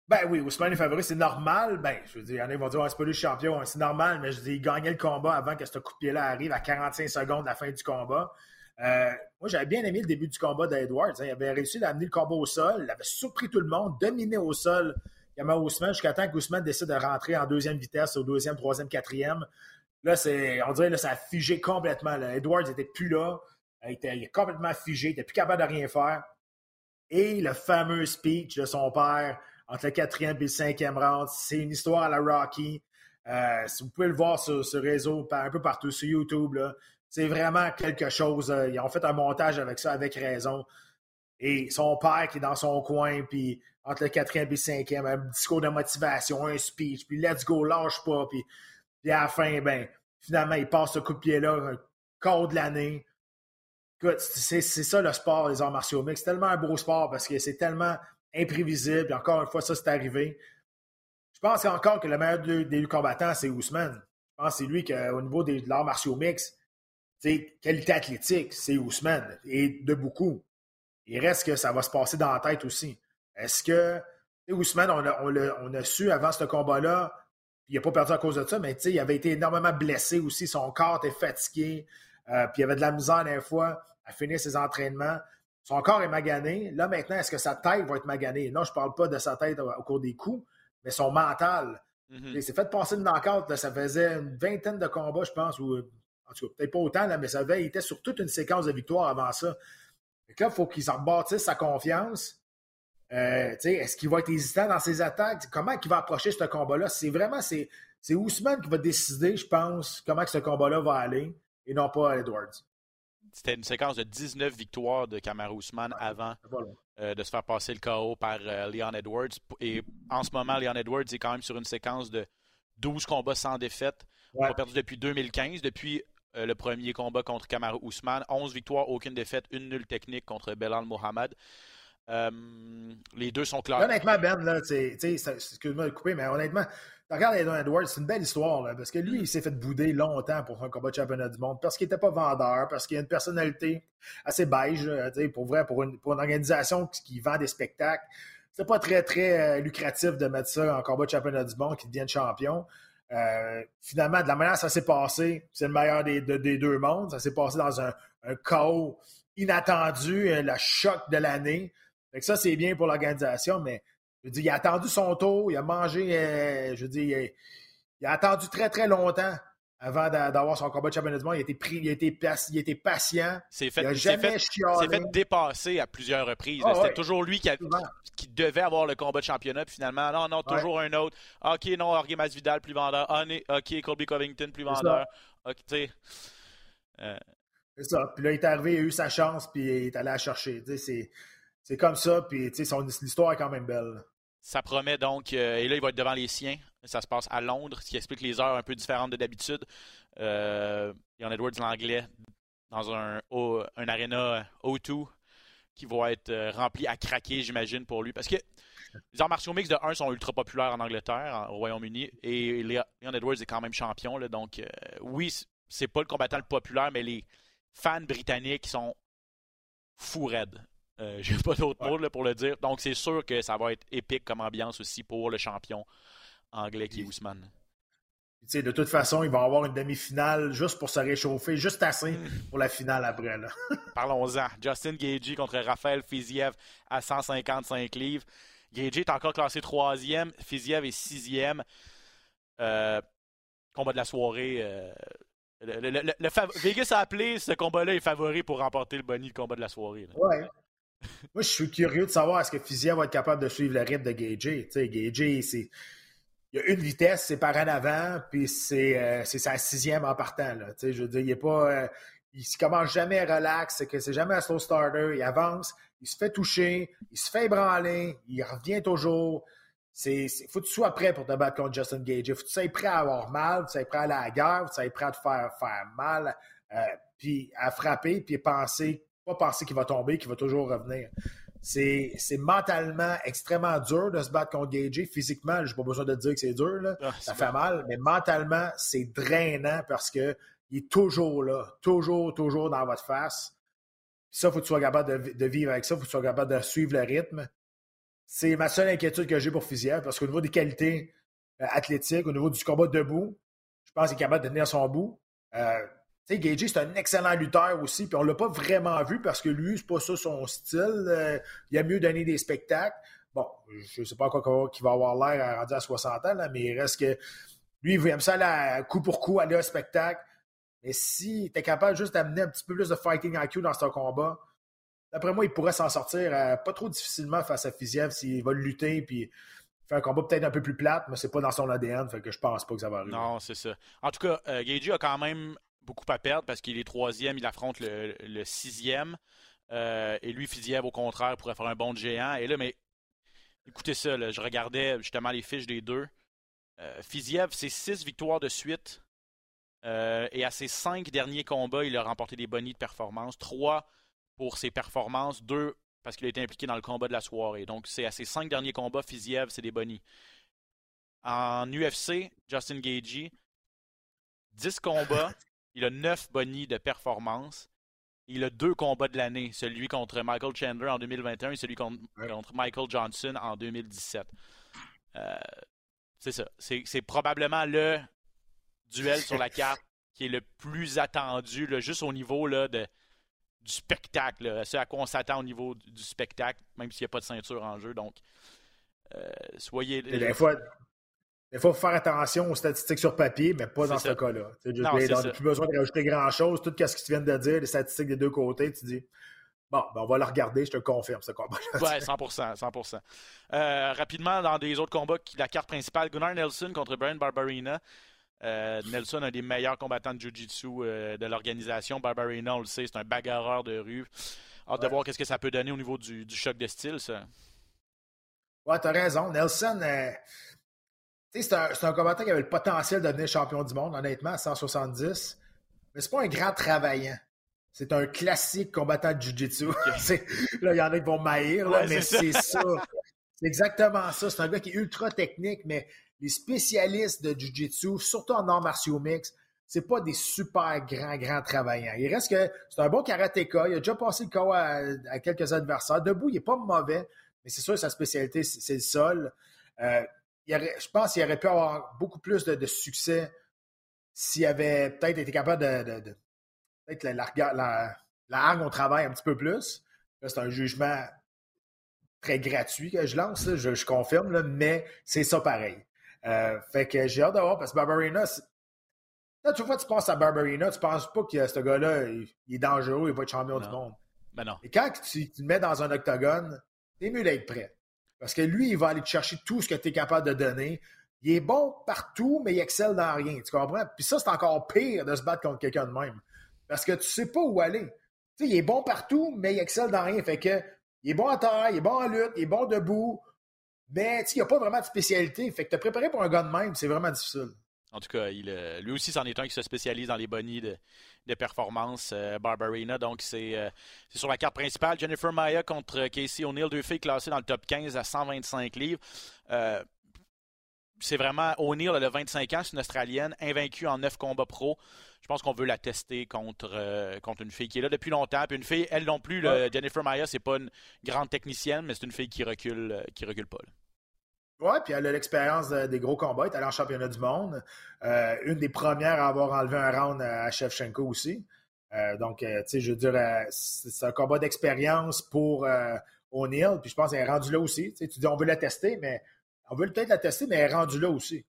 Ben oui, Ousmane est favori, c'est normal. Ben, je veux dire, il y en a qui vont dire, Ah, c'est pas lui le champion, c'est normal, mais je dis, il gagnait le combat avant que ce coup de pied-là arrive à 45 secondes de la fin du combat. Euh, moi, j'avais bien aimé le début du combat d'Edwards. hein. Il avait réussi à amener le combat au sol, il avait surpris tout le monde, dominé au sol Yama Ousmane jusqu'à temps qu'Ousmane décide de rentrer en deuxième vitesse, au deuxième, troisième, quatrième. Là, on dirait que ça a figé complètement. Edwards n'était plus là. Il était, complètement figé, il n'était plus capable de rien faire. Et le fameux speech de son père entre le quatrième et le cinquième round, c'est une histoire à la Rocky. Euh, vous pouvez le voir sur ce réseau, un peu partout sur YouTube, c'est vraiment quelque chose. euh, ils ont fait un montage avec ça, avec raison. Et son père qui est dans son coin, puis entre le quatrième et le cinquième, un discours de motivation, un speech, puis let's go, lâche pas, puis, puis à la fin, ben, finalement, il passe ce coup de pied-là, un corps de l'année. C'est ça le sport, les arts martiaux mixtes. C'est tellement un beau sport parce que c'est tellement imprévisible. Encore une fois, ça, c'est arrivé. Je pense encore que le meilleur des des combattants, c'est Ousmane. Je pense que c'est lui qui, au niveau des, de l'art martiaux mixtes, qualité athlétique, c'est Ousmane. Et de beaucoup. Il reste que ça va se passer dans la tête aussi. Est-ce que Ousmane, on a, on, l'a- on a su avant ce combat-là, il n'a pas perdu à cause de ça, mais il avait été énormément blessé aussi. Son corps était fatigué. euh, puis il avait de la misère des fois à finir ses entraînements. Son corps est magané. Là, maintenant, est-ce que sa tête va être maganée? Non, je ne parle pas de sa tête au, au cours des coups, mais son mental. Mhm. Il s'est fait passer une knockout, là, ça faisait une vingtaine de combats, je pense, ou en tout cas, peut-être pas autant, là, mais ça avait, il était sur toute une séquence de victoires avant ça. Là, il faut qu'il s'en rebâtisse sa confiance. Euh, Est-ce qu'il va être hésitant dans ses attaques? Comment il va approcher ce combat-là? C'est vraiment c'est, Ousmane qui va décider, je pense, comment que ce combat-là va aller, et non pas Edwards. C'était une séquence de 19 victoires de Kamaru Usman avant euh, de se faire passer le KO par euh, Leon Edwards. Et en ce moment, Leon Edwards est quand même sur une séquence de 12 combats sans défaite. Ouais. Pas perdu depuis 2015, depuis euh, le premier combat contre Kamaru Usman. 11 victoires, aucune défaite, une nulle technique contre Belal Mohamed. Euh, les deux sont clairs. Honnêtement, Ben, là, excuse-moi de couper, mais honnêtement, regardes Aiden Edwards, c'est une belle histoire, là, parce que lui, il s'est fait bouder longtemps pour un combat de championnat du monde, parce qu'il n'était pas vendeur, parce qu'il a une personnalité assez beige, pour vrai, pour une, pour une organisation qui vend des spectacles. C'est pas très, très euh, lucratif de mettre ça en combat de championnat du monde, qui devienne champion. Euh, finalement, de la manière ça s'est passé, c'est le meilleur des, des, deux mondes. Ça s'est passé dans un, chaos inattendu, euh, le choc de l'année. Ça, c'est bien pour l'organisation, mais je dis, il a attendu son tour, il a mangé, euh, je dis, il a, attendu très, très longtemps avant d'avoir son combat de championnat du monde. Il a été, pris, il a été, il a été patient. Fait, il fait, fait, dépasser à plusieurs reprises. Ah C'était toujours lui qui, qui, devait avoir le combat de championnat. Puis finalement, non, non, toujours un autre. OK, non, Jorge Masvidal, plus vendeur. Ah, OK, Colby Covington, plus vendeur. OK, tu sais. Euh, c'est ça. Puis là, il est arrivé, il a eu sa chance, puis il est allé la chercher. C'est comme ça, puis l'histoire est quand même belle. Ça promet donc, euh, et là, il va être devant les siens. Ça se passe à Londres, ce qui explique les heures un peu différentes de d'habitude. Euh, Ian Edwards, l'anglais, dans un, un arena O2 qui va être euh, rempli à craquer, j'imagine, pour lui. Parce que les arts martiaux mix de 1 sont ultra populaires en Angleterre, au Royaume-Uni, et Ian Edwards est quand même champion. Là, donc, euh, oui, c'est pas le combattant le populaire, mais les fans britanniques sont fous raides. Euh, [LAUGHS] J'ai pas d'autre mot pour le dire. Donc, c'est sûr que ça va être épique comme ambiance aussi pour le champion anglais qui est Ousmane. de toute façon, il va avoir une demi-finale juste pour se réchauffer, juste assez [LAUGHS] pour la finale après. [LAUGHS] Parlons-en. Justin Gagey contre Raphaël Fiziev à 155 livres. Gagey est encore classé troisième, Fiziev est sixième. Euh, combat de la soirée. Euh, le, Vegas a appelé ce combat-là est favori pour remporter le bonnie de combat de la soirée. Ouais. Moi, je suis curieux de savoir est-ce que Fiziev va être capable de suivre le rythme de Gagey. Gagey, c'est. Il a une vitesse, c'est par en avant, puis c'est euh, sa sixième en partant. Je il est pas. Euh, il commence jamais relax, c'est que c'est jamais un slow starter, il avance, il se fait toucher, il se fait ébranler, il revient toujours. C'est, faut que tu sois prêt pour te battre contre Justin Gage. Faut que tu sois prêt à avoir mal, tu sois prêt à la guerre, tu sois prêt à te faire, faire mal, euh, puis à frapper, puis penser, pas penser qu'il va tomber, qu'il va toujours revenir. C'est, c'est mentalement extrêmement dur de se battre contre Gage. Physiquement, j'ai pas besoin de te dire que c'est dur, là. Ah, ça fait mal, mais mentalement, c'est drainant parce que il est toujours là, toujours, toujours dans votre face. Ça, il faut que tu sois capable de, de, vivre avec ça, il faut que tu sois capable de suivre le rythme. C'est ma seule inquiétude que j'ai pour Fiziev, parce qu'au niveau des qualités euh, athlétiques, au niveau du combat debout, je pense qu'il est capable de tenir son bout. Euh, sais, Gagey, c'est un excellent lutteur aussi, puis on l'a pas vraiment vu parce que lui, c'est pas ça son style. Euh, il a mieux donné des spectacles. Bon, je sais pas quoi qu'il va avoir l'air rendu à 60 ans, là, mais il reste que lui, il aime ça aller coup pour coup, aller au spectacle. Mais si tu es capable juste d'amener un petit peu plus de fighting IQ dans ce combat, D'après moi, il pourrait s'en sortir euh, pas trop difficilement face à Fiziev s'il va lutter puis faire un combat peut-être un peu plus plate, mais c'est pas dans son ADN, fait que je pense pas que ça va arriver. Non, c'est ça. En tout cas, euh, a quand même beaucoup à perdre parce qu'il est troisième, il affronte le, sixième. Euh, et lui, Fiziev, au contraire, pourrait faire un bon de géant. Et là, mais écoutez ça, je regardais justement les fiches des deux. Euh, Fiziev, c'est six victoires de suite. et à ses cinq derniers combats, il a remporté des bonnies de performance. Trois pour ses performances, deux parce qu'il a été impliqué dans le combat de la soirée. Donc, c'est à ses cinq derniers combats, Fiziev, c'est des bonnies. En UFC, Justin Gagey, 10 combats, [LAUGHS] il a 9 bonnies de performance. Il a deux combats de l'année, celui contre Michael Chandler en 2021 et celui contre, Michael Johnson en 2017. Euh, c'est ça. C'est probablement le duel sur la carte qui est le plus attendu, juste au niveau là, de, du spectacle, ce à quoi on s'attend au niveau du, spectacle, même s'il n'y a pas de ceinture en jeu. Donc, euh, soyez. Des fois, il faut faire attention aux statistiques sur papier, mais pas dans ce cas-là. Tu n'as plus besoin de rajouter grand-chose. Tout ce que tu viens de dire, les statistiques des deux côtés, tu dis Bon, ben on va le regarder, je te confirme ce combat. ouais, 100%. 100%. Euh, rapidement, dans des autres combats, la carte principale, Gunnar Nelson contre Brian Barbarina. Euh, Nelson, un des meilleurs combattants de Jiu-Jitsu euh, de l'organisation. Barbarina, on le sait, c'est un bagarreur de rue. Hâte de voir qu'est-ce que ça peut donner au niveau du, choc de style, ça. Ouais, t'as raison. Nelson, c'est un, un, combattant qui avait le potentiel de devenir champion du monde, honnêtement, à 170. Mais c'est pas un grand travaillant. C'est un classique combattant de Jiu-Jitsu. [LAUGHS] là, il y en a qui vont maïr, mais c'est ça. C'est exactement ça. C'est un gars qui est ultra technique, mais les spécialistes de Jiu-Jitsu, surtout en arts martiaux mix, c'est pas des super grands, grands travaillants. Il reste que c'est un bon karatéka. Il a déjà passé le KO à, quelques adversaires. Debout, il est pas mauvais, mais c'est sûr sa spécialité, c'est le sol. Euh, je pense qu'il aurait pu avoir beaucoup plus de, succès s'il avait peut-être été capable de, de, peut-être la, la, la, on travaille un petit peu plus. c'est un jugement très gratuit que je lance, je, confirme, mais c'est ça pareil. Euh, fait que j'ai hâte de voir parce que Barbarina, Là, tu vois, tu penses à Barbarina, tu penses pas que ce gars-là, il, est dangereux, il va être champion du monde. Ben non. Et quand tu, te mets dans un octogone, t'es mieux d'être prêt. Parce que lui, il va aller te chercher tout ce que tu es capable de donner. Il est bon partout, mais il excelle dans rien. Tu comprends? Puis ça, c'est encore pire de se battre contre quelqu'un de même. Parce que tu sais pas où aller. Tu sais, il est bon partout, mais il excelle dans rien. Fait que il est bon à terre, il est bon en lutte, il est bon debout. Mais il n'y a pas vraiment de spécialité. Fait que te préparer pour un gars de même, c'est vraiment difficile. En tout cas, il, euh, lui aussi, c'en est un qui se spécialise dans les bonnies de, de performance, euh, Barbarina. Donc, euh, c'est sur la carte principale. Jennifer Maya contre Casey O'Neill, deux filles classées dans le top 15 à 125 livres. c'est vraiment O'Neill, elle a 25 ans, c'est une Australienne, invaincue en 9 combats pro. Je pense qu'on veut la tester contre, contre une fille qui est là depuis longtemps. Puis une fille, elle non plus, Jennifer Maya, c'est pas une grande technicienne, mais c'est une fille qui recule, qui recule pas. Oui, puis elle a l'expérience des gros combats. Elle est allée en championnat du monde. Euh, une des premières à avoir enlevé un round à Shevchenko aussi. Euh, donc, euh, tu sais, je veux dire, c'est un combat d'expérience pour O'Neill. Puis je pense qu'elle est rendue là aussi. Tu dis, on veut la tester, mais on veut peut-être la tester, mais elle est rendue là aussi.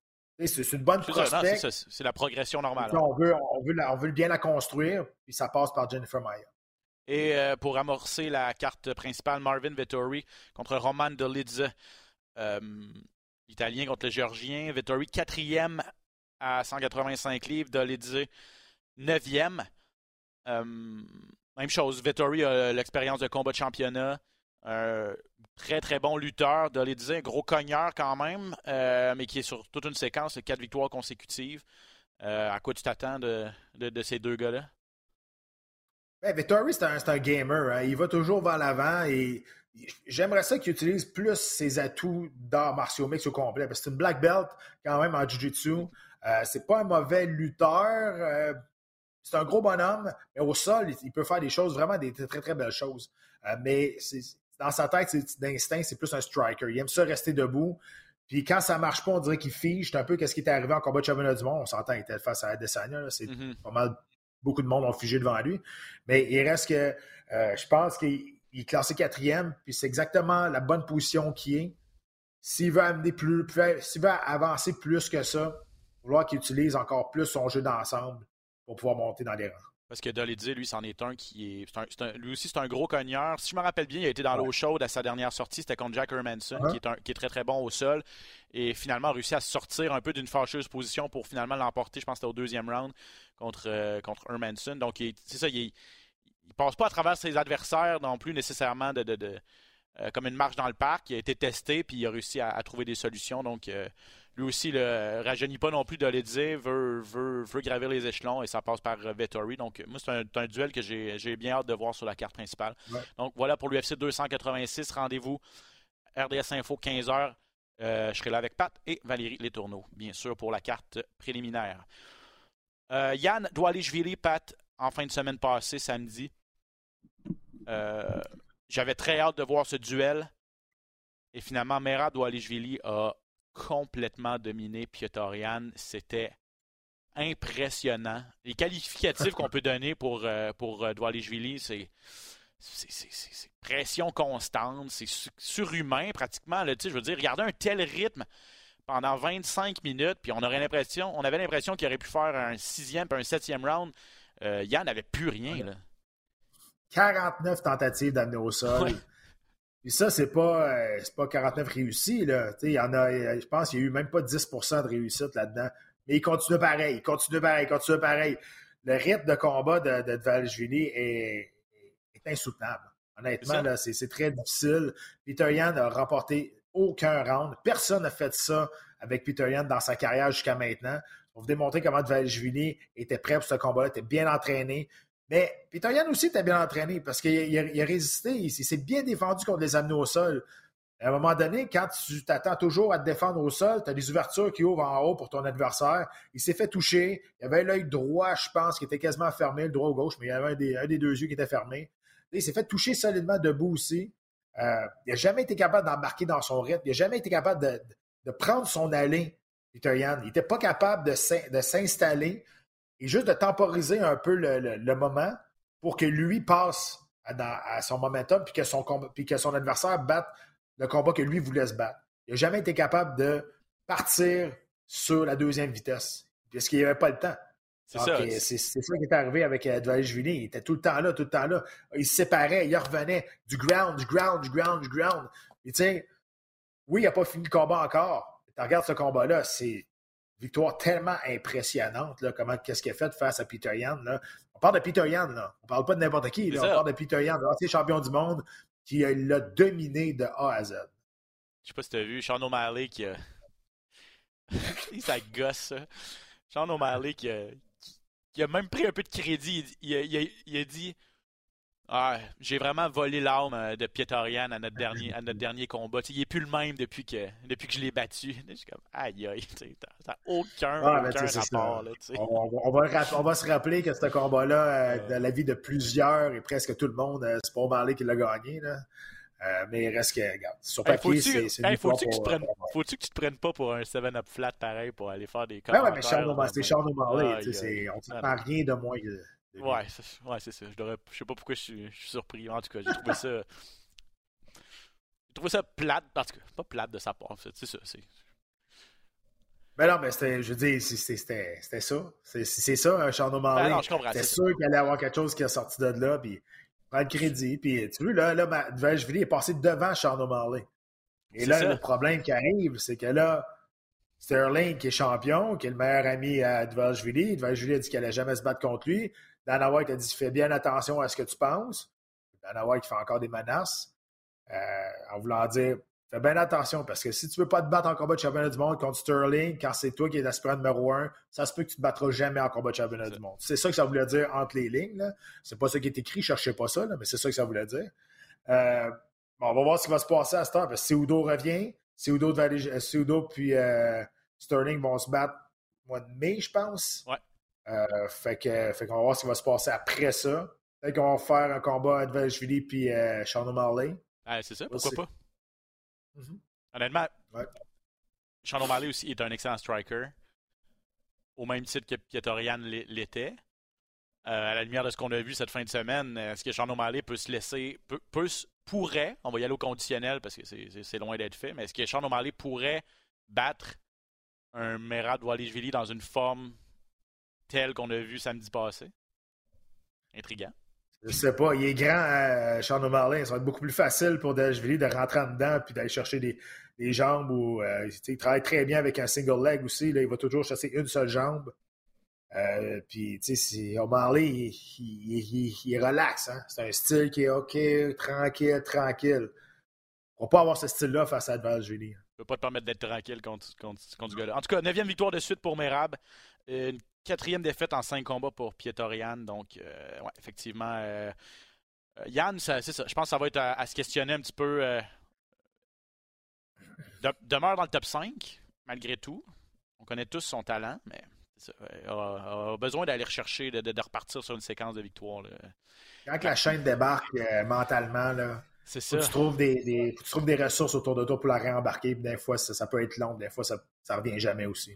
C'est une bonne prospect. C'est la progression normale. On veut, on, veut on veut bien la construire, puis ça passe par Jennifer Maya. Et pour amorcer la carte principale, Marvin Vettori contre Roman Dolidze. Euh, L'Italien contre le Géorgien. Vettori, quatrième à 185 livres. Dolidze, neuvième. Euh, même chose, Vettori a l'expérience de combat de championnat. très très bon lutteur. Dolidze, un gros cogneur quand même, euh, mais qui est sur toute une séquence de quatre victoires consécutives. à quoi tu t'attends de, ces deux gars-là? Ben, Vettori, c'est un, gamer. Hein. Il va toujours vers l'avant et J'aimerais ça qu'il utilise plus ses atouts d'art martiaux mix au complet. Parce que c'est une black belt quand même en Jiu-Jitsu. Euh, c'est pas un mauvais lutteur. Euh, c'est un gros bonhomme, mais au sol, il peut faire des choses, vraiment des très, très, belles choses. Euh, mais dans sa tête, d'instinct, c'est plus un striker. Il aime ça rester debout. Puis quand ça marche pas, on dirait qu'il fige. C'est un peu qu'est-ce qui est arrivé en combat de championnat du monde. On s'entend, il était face à Adesanya. C'est mm-hmm. pas mal. Beaucoup de monde ont figé devant lui. Mais il reste que je pense qu'il il est classé quatrième, puis c'est exactement la bonne position qui est. S'il veut amener plus, s'il veut avancer plus que ça, il va falloir qu'il utilise encore plus son jeu d'ensemble pour pouvoir monter dans les rangs. Parce que Dolly lui, c'en est un qui est. lui aussi, c'est un gros cogneur. Si je me rappelle bien, il a été dans l'eau chaude à sa dernière sortie. C'était contre Jack Hermanson, qui, est qui, est très très bon au sol. Et finalement, a réussi à sortir un peu d'une fâcheuse position pour finalement l'emporter. Je pense que c'était au deuxième round contre, euh, contre Hermanson. Donc, c'est ça, il est, il passe pas à travers ses adversaires non plus nécessairement de, de, euh, comme une marche dans le parc. Il a été testé puis il a réussi à, trouver des solutions. Donc euh, lui aussi ne rajeunit pas non plus de le veut, veut, veut gravir les échelons et ça passe par euh, Vettori. Donc moi c'est un, duel que j'ai bien hâte de voir sur la carte principale. Donc voilà pour l'UFC 286. Rendez-vous RDS Info 15h. je serai là avec Pat et Valérie Letourneau, bien sûr, pour la carte préliminaire. Yann Doualishvili, Pat, en fin de semaine passée, samedi. Euh, j'avais très hâte de voir ce duel. Et finalement, Merab Doualishvili a complètement dominé Pietorian. C'était impressionnant. Les qualificatifs qu'on peut donner pour, euh, pour euh, Doualishvili, c'est c'est pression constante, c'est surhumain pratiquement. Là, je veux dire, regarder un tel rythme pendant 25 minutes, puis on aurait l'impression, on avait l'impression qu'il aurait pu faire un sixième puis un septième round. Euh, Yann n'avait plus rien. Là. 49 tentatives d'amener au sol. Et ça, c'est pas, euh, pas 49 réussis. Là. Il y en a, euh, je pense qu'il n'y a eu même pas 10% de réussite là-dedans. Mais il continue pareil, il continue pareil, il continue pareil. Le rythme de combat de, de est, est, insoutenable. Honnêtement, c'est, très difficile. Peter Yan n'a remporté aucun round. Personne n'a fait ça avec Peter Yan dans sa carrière jusqu'à maintenant pour vous démontrer comment Dvalishvili était prêt pour ce combat-là, était bien entraîné. Mais Peter aussi était bien entraîné parce qu'il a, résisté, il, s'est bien défendu contre les amenés au sol. À un moment donné, quand tu t'attends toujours à te défendre au sol, tu as des ouvertures qui ouvrent en haut pour ton adversaire. Il s'est fait toucher. Il avait l'œil droit, je pense, qui était quasiment fermé, le droit ou gauche, mais il y avait un des, un des deux yeux qui était fermé. Il s'est fait toucher solidement debout aussi. Euh, il n'a jamais été capable d'embarquer dans son rythme. Il n'a jamais été capable de, de prendre son allée, Peter Yan. Il n'était pas capable de s'installer et juste de temporiser un peu le, le, moment pour que lui passe à, à son momentum puis que son, puis que son adversaire batte le combat que lui voulait se battre. Il n'a jamais été capable de partir sur la deuxième vitesse parce qu'il n'y avait pas le temps. C'est ça. C'est ça qui est arrivé avec euh, Il était tout le temps là, tout le temps là. Il se séparait, il revenait du ground, du ground, du ground, du ground. Et tu sais, oui, il n'a pas fini le combat encore. Tu regardes ce combat-là, c'est une victoire tellement impressionnante, là, comment, qu'est-ce qu'il a fait face à Peter Yan. Là. On parle de Peter Yan, là. On parle pas de n'importe qui, là. On parle de Peter Yan, l'ancien champion du monde, qui l'a dominé de A à Z. Je sais pas si tu as vu Sean O'Malley qui a. [LAUGHS] ça gosse, ça. Sean O'Malley qui a... qui a même pris un peu de crédit. Il, a, il a, dit ah, J'ai vraiment volé l'âme euh, de Pietorian à notre dernier, à notre dernier combat. il est plus le même depuis que, depuis que je l'ai battu. [LAUGHS] Je suis comme Aïe, aïe, n'a aucun, aucun rapport. Là, on, on, va, on va se rappeler que ce combat-là, euh, dans la vie de plusieurs et presque tout le monde, euh, c'est pas O'Malley qui l'a gagné. Là. Euh, mais il reste que, regarde, sur papier, c'est c'est faut-tu que, prennes... faut que tu te prennes pas pour un 7-up flat pareil pour aller faire des commentaires? Ouais, ouais, mais c'est Sean O'Malley. on ne prend rien de moins que... Ouais, c'est ouais, ça. Je, je sais pas pourquoi je suis, je suis surpris. En tout cas, j'ai trouvé ça... j'ai trouvé ça plate, parce que pas plate de sa part, c'est ça. C'est... Mais non, mais c'était, je veux dire, c'était, c'était ça. C'est, c'est ça, Sean O'Malley. Ben c'était sûr qu'il allait avoir quelque chose qui est sorti de là, puis prend le crédit. Puis tu vois, là, là Dvalishvili est passé devant Sean O'Malley. Et là, le problème qui arrive, c'est que là, Sterling, qui est champion, qui est le meilleur ami à Dvalishvili, Dvalishvili a dit qu'il n'allait jamais se battre contre lui. Dana White a dit fais bien attention à ce que tu penses. Dana White fait encore des menaces euh, en voulant dire Fais bien attention parce que si tu veux pas te battre en combat de championnat du monde contre Sterling, quand c'est toi qui es l'aspirant numéro un, ça se peut que tu te battras jamais en combat de championnat du monde. C'est ça que ça voulait dire entre les lignes. C'est pas ça qui est écrit, cherchez pas ça, mais c'est ça que ça voulait dire. Euh, bon, on va voir ce qui va se passer à ce temps. Parce que Udo revient, si Udo euh, puis euh, Sterling vont se battre au mois de mai, je pense. Ouais. Euh, fait que, fait qu'on va voir ce qui va se passer après ça. Peut-être qu'on va faire un combat avec Dvalishvili puis Sean O'Malley. Ah, c'est ça, pourquoi pas? Mm-hmm. Honnêtement, ouais. Sean O'Malley aussi est un excellent striker, au même titre que Pietorian l'était. Euh, à la lumière de ce qu'on a vu cette fin de semaine, est-ce que Sean O'Malley peut se laisser, peut, pourrait, on va y aller au conditionnel parce que c'est loin d'être fait, mais est-ce que Sean O'Malley pourrait battre un Merad Walishvili dans une forme telle qu'on a vu samedi passé? Intriguant. Je sais pas, il est grand, euh, Sean. Ça va être beaucoup plus facile pour Dashvili de rentrer en dedans puis d'aller chercher des, des jambes. Ou, euh, il travaille très bien avec un single leg aussi. Là, il va toujours chasser une seule jambe. Euh, puis, tu sais, O'Malley, il, il, il, relaxe. Hein? C'est un style qui est OK, tranquille, tranquille. On ne va pas avoir ce style-là face à Dashvili. Tu ne peux pas te permettre d'être tranquille contre, contre, contre ce gars-là. En tout cas, neuvième victoire de suite pour Merab. Une quatrième défaite en cinq combats pour Pietorian. Donc, euh, ouais, effectivement, euh, euh, Yann, c'est ça. Je pense que ça va être à, se questionner un petit peu. demeure dans le top 5, malgré tout. On connaît tous son talent, mais il a, besoin d'aller rechercher, de, repartir sur une séquence de victoires. Quand la chaîne débarque mentalement, là, c'est ça. tu, trouves des, trouves des ressources autour de toi pour la réembarquer. Des fois, ça, peut être long, des fois, ça ne revient jamais aussi.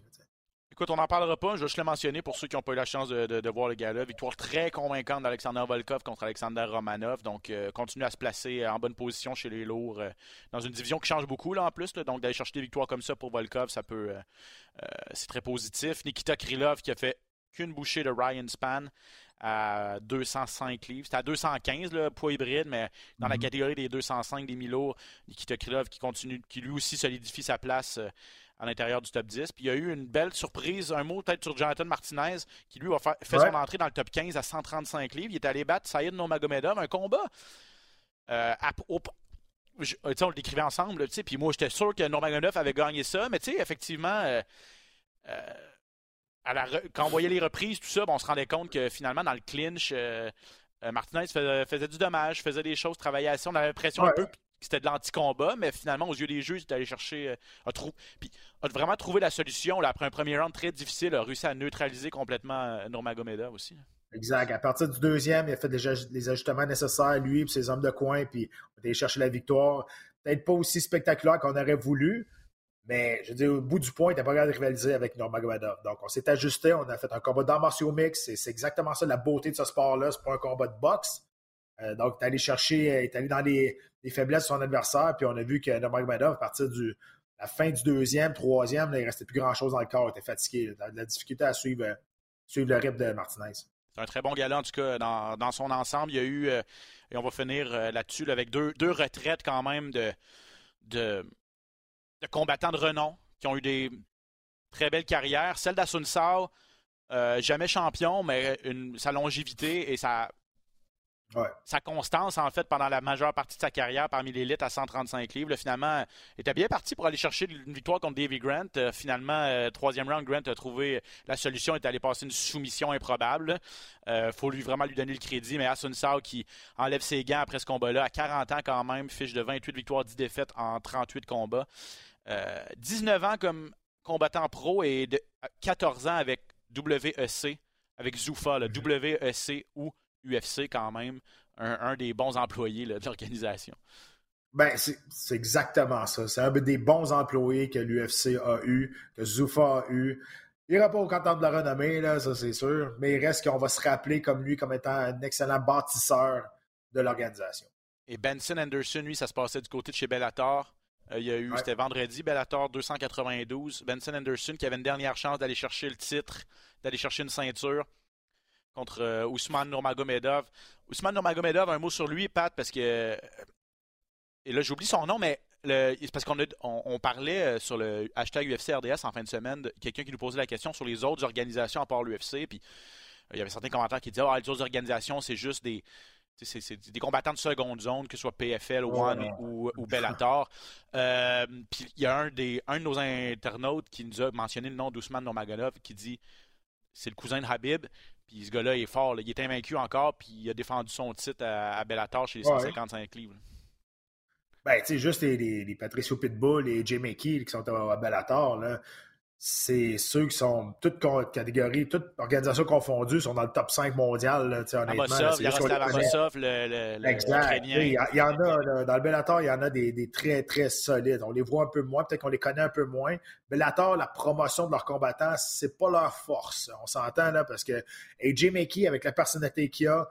Écoute, on n'en parlera pas. Je vais juste le mentionner pour ceux qui n'ont pas eu la chance de, voir le gars-là. Victoire très convaincante d'Alexander Volkov contre Alexander Romanov. Donc, euh, continue à se placer en bonne position chez les lourds euh, dans une division qui change beaucoup là en plus. donc, d'aller chercher des victoires comme ça pour Volkov, ça peut. Euh, c'est très positif. Nikita Krylov qui a fait qu'une bouchée de Ryan Span à 205 livres. C'était à 215 le poids hybride, mais dans la mm-hmm. catégorie des 205 des mi-lourds, Nikita Krylov qui continue, qui lui aussi solidifie sa place à l'intérieur du top 10. Puis il y a eu une belle surprise, un mot peut-être sur Jonathan Martinez, qui lui a fait, son entrée dans le top 15 à 135 livres. Il est allé battre Saïd Nomagomedov, un combat. Euh, on le décrivait ensemble, puis moi j'étais sûr que Nomagomedov avait gagné ça, mais tu sais, effectivement, euh, euh, quand on voyait les reprises, tout ça, on se rendait compte que finalement, dans le clinch, Martinez faisait, du dommage, faisait des choses, travaillait assez. On avait l'impression un peu c'était de l'anti-combat, mais finalement, aux yeux des juges, est allé chercher, a, puis, a vraiment trouvé la solution. Là, après un premier round très difficile, a réussi à neutraliser complètement Nurmagomedov aussi. Exact. À partir du deuxième, il a fait les ajustements nécessaires, lui et ses hommes de coin, puis on a allé chercher la victoire. Peut-être pas aussi spectaculaire qu'on aurait voulu, mais je veux dire, au bout du point, il n'était pas capable de rivaliser avec Nurmagomedov. Donc, on s'est ajusté, on a fait un combat d'arts martiaux mix. C'est exactement ça la beauté de ce sport-là. C'est pas un combat de boxe. Euh, donc, est allé chercher, il est allé dans les, faiblesses de son adversaire, puis on a vu que Nurmagomedov, à partir de la fin du deuxième, troisième, il il restait plus grand-chose dans le corps, il était fatigué. Il a la difficulté à suivre, suivre le rythme de Martinez. C'est un très bon gala, en tout cas, dans, son ensemble. Il y a eu, euh, et on va finir euh, là-dessus, avec deux, deux retraites quand même de, de, de combattants de renom qui ont eu des très belles carrières. Celle d'Asun Sao, euh, jamais champion, mais sa longévité et sa, sa constance, en fait, pendant la majeure partie de sa carrière parmi l'élite à 135 livres, finalement, était bien parti pour aller chercher une victoire contre Davy Grant. Euh, finalement, euh, troisième round, Grant a trouvé la solution, est allé passer une soumission improbable. Il faut lui vraiment lui donner le crédit, mais Asun Sao qui enlève ses gants après ce combat-là, à 40 ans quand même, fiche de 28 victoires, 10 défaites en 38 combats. 19 euh, ans comme combattant pro et de 14 ans avec WEC, avec Zoufa, le mhm. WEC ou UFC quand même, un, des bons employés de l'organisation. Ben, c'est exactement ça. C'est un des bons employés que l'UFC a eu, que Zoufa a eu. Il n'ira pas au canton de la renommée, là, ça c'est sûr, mais il reste qu'on va se rappeler comme lui comme étant un excellent bâtisseur de l'organisation. Et Benson Anderson, lui, ça se passait du côté de chez Bellator. Euh, il y a eu, c'était vendredi, Bellator 292. Benson Anderson qui avait une dernière chance d'aller chercher le titre, d'aller chercher une ceinture contre euh, Ousmane Nurmagomedov. Ousmane Nurmagomedov, un mot sur lui, Pat, parce que. Euh, et là, j'oublie son nom, mais c'est parce qu'on on, parlait sur le hashtag UFCRDS en fin de semaine, quelqu'un qui nous posait la question sur les autres organisations à part l'UFC, puis il y avait certains commentaires qui disaient Ah, les autres organisations, c'est juste des c'est des combattants de seconde zone, que ce soit PFL, One ou, ou, Bellator. Euh, puis il y a un, des, un de nos internautes qui nous a mentionné le nom d'Ousmane Normaganov qui dit c'est le cousin de Habib. Puis ce gars-là est fort. Il est invaincu encore, puis il a défendu son titre à, Bellator chez les 155 livres. Ben, tu sais, juste les, les, Patricio Pitbull et Jay McKee qui sont à, Bellator, là, c'est ceux qui sont toutes catégories, toutes organisations confondues, sont dans le top 5 mondial. Là, honnêtement, il le, le, exact. Il y, en a, dans le Bellator, il y en a des, des, très, très solides. On les voit un peu moins, peut-être qu'on les connaît un peu moins. Bellator, la promotion de leurs combattants, c'est pas leur force. On s'entend là, parce que AJ McKee, avec la personnalité qu'il a,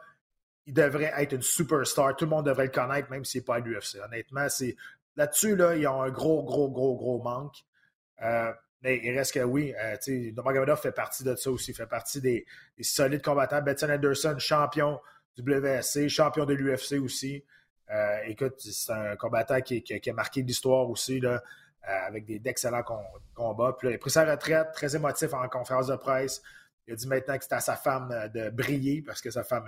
il devrait être une superstar. Tout le monde devrait le connaître, même s'il n'est pas à l'UFC. Honnêtement, c'est là-dessus, là, ils ont un gros, gros, gros, gros manque. Euh, mais il reste que oui, euh, Nurmagomedov fait partie de ça aussi, il fait partie des, solides combattants. Betson Anderson, champion du WSC, champion de l'UFC aussi. Euh, écoute, c'est un combattant qui, a marqué l'histoire aussi, là, euh, avec d'excellents combats. Puis il a pris sa retraite, très émotif en conférence de presse. Il a dit maintenant que c'était à sa femme de briller parce que sa femme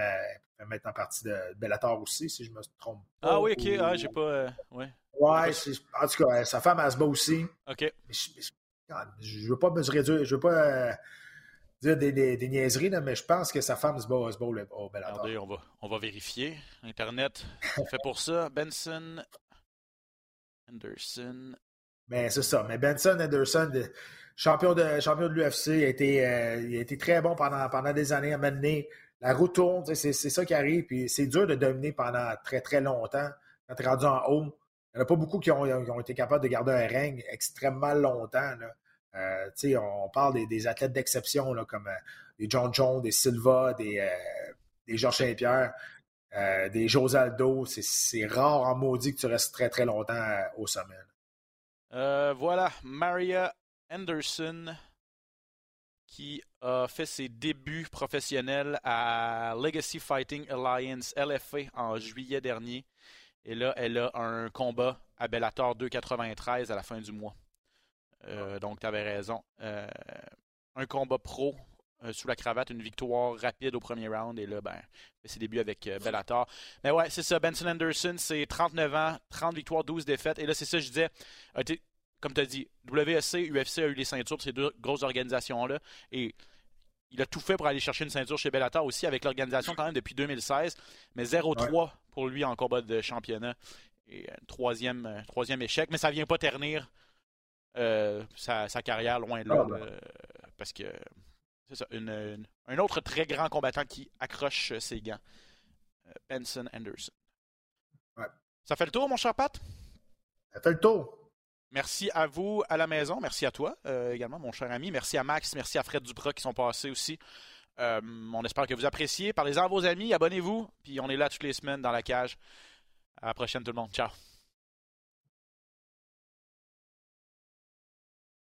fait maintenant partie de Bellator aussi, si je me trompe. Ah oui, ok, ah, j'ai pas. ouais. Ouais, en tout cas, sa femme, elle se bat aussi. OK. Je veux pas mesurer, je veux pas euh, dire des, niaiseries, mais je pense que sa femme se bat, au on va, on va vérifier. Internet [LAUGHS] fait pour ça. Benson Anderson. Mais c'est ça. Mais Benson Anderson, champion de, champion de l'UFC, a été, euh, il a été très bon pendant, pendant des années à mener. La route tourne, c'est ça qui arrive. Puis c'est dur de dominer pendant très, très longtemps. Quand tu es rendu en haut, il n'y en a pas beaucoup qui ont, été capables de garder un règne extrêmement longtemps. Euh, on parle des, athlètes d'exception comme euh, des John Jones, des Silva, des, euh, Georges Saint-Pierre, des José Aldo. C'est rare en maudit que tu restes très très longtemps au sommet. voilà, Maria Anderson qui a fait ses débuts professionnels à Legacy Fighting Alliance LFA en juillet dernier. Et là, elle a un combat à Bellator 293 à la fin du mois. Euh, donc, tu avais raison. Euh, un combat pro euh, sous la cravate, une victoire rapide au premier round. Et là, ben, c'est début avec Bellator. Mais ouais, c'est ça. Benson Anderson, c'est 39 ans, 30 victoires, 12 défaites. Et là, c'est ça, je disais. comme tu as dit, WSC, UFC a eu les ceintures de ces deux grosses organisations-là. Et il a tout fait pour aller chercher une ceinture chez Bellator aussi avec l'organisation quand même depuis 2016, mais 0-3 pour lui en combat de championnat. Et un troisième, troisième échec, mais ça vient pas ternir sa, carrière loin de là. Ah, ben. parce que c'est ça, un autre très grand combattant qui accroche ses gants. Benson Anderson. Ça fait le tour, mon cher Pat? Ça fait le tour. Merci à vous à la maison. Merci à toi euh, également, mon cher ami. Merci à Max. Merci à Fred Duprat qui sont passés aussi. Euh, on espère que vous appréciez. Parlez-en à vos amis. Abonnez-vous. Puis on est là toutes les semaines dans la cage. À la prochaine, tout le monde. Ciao.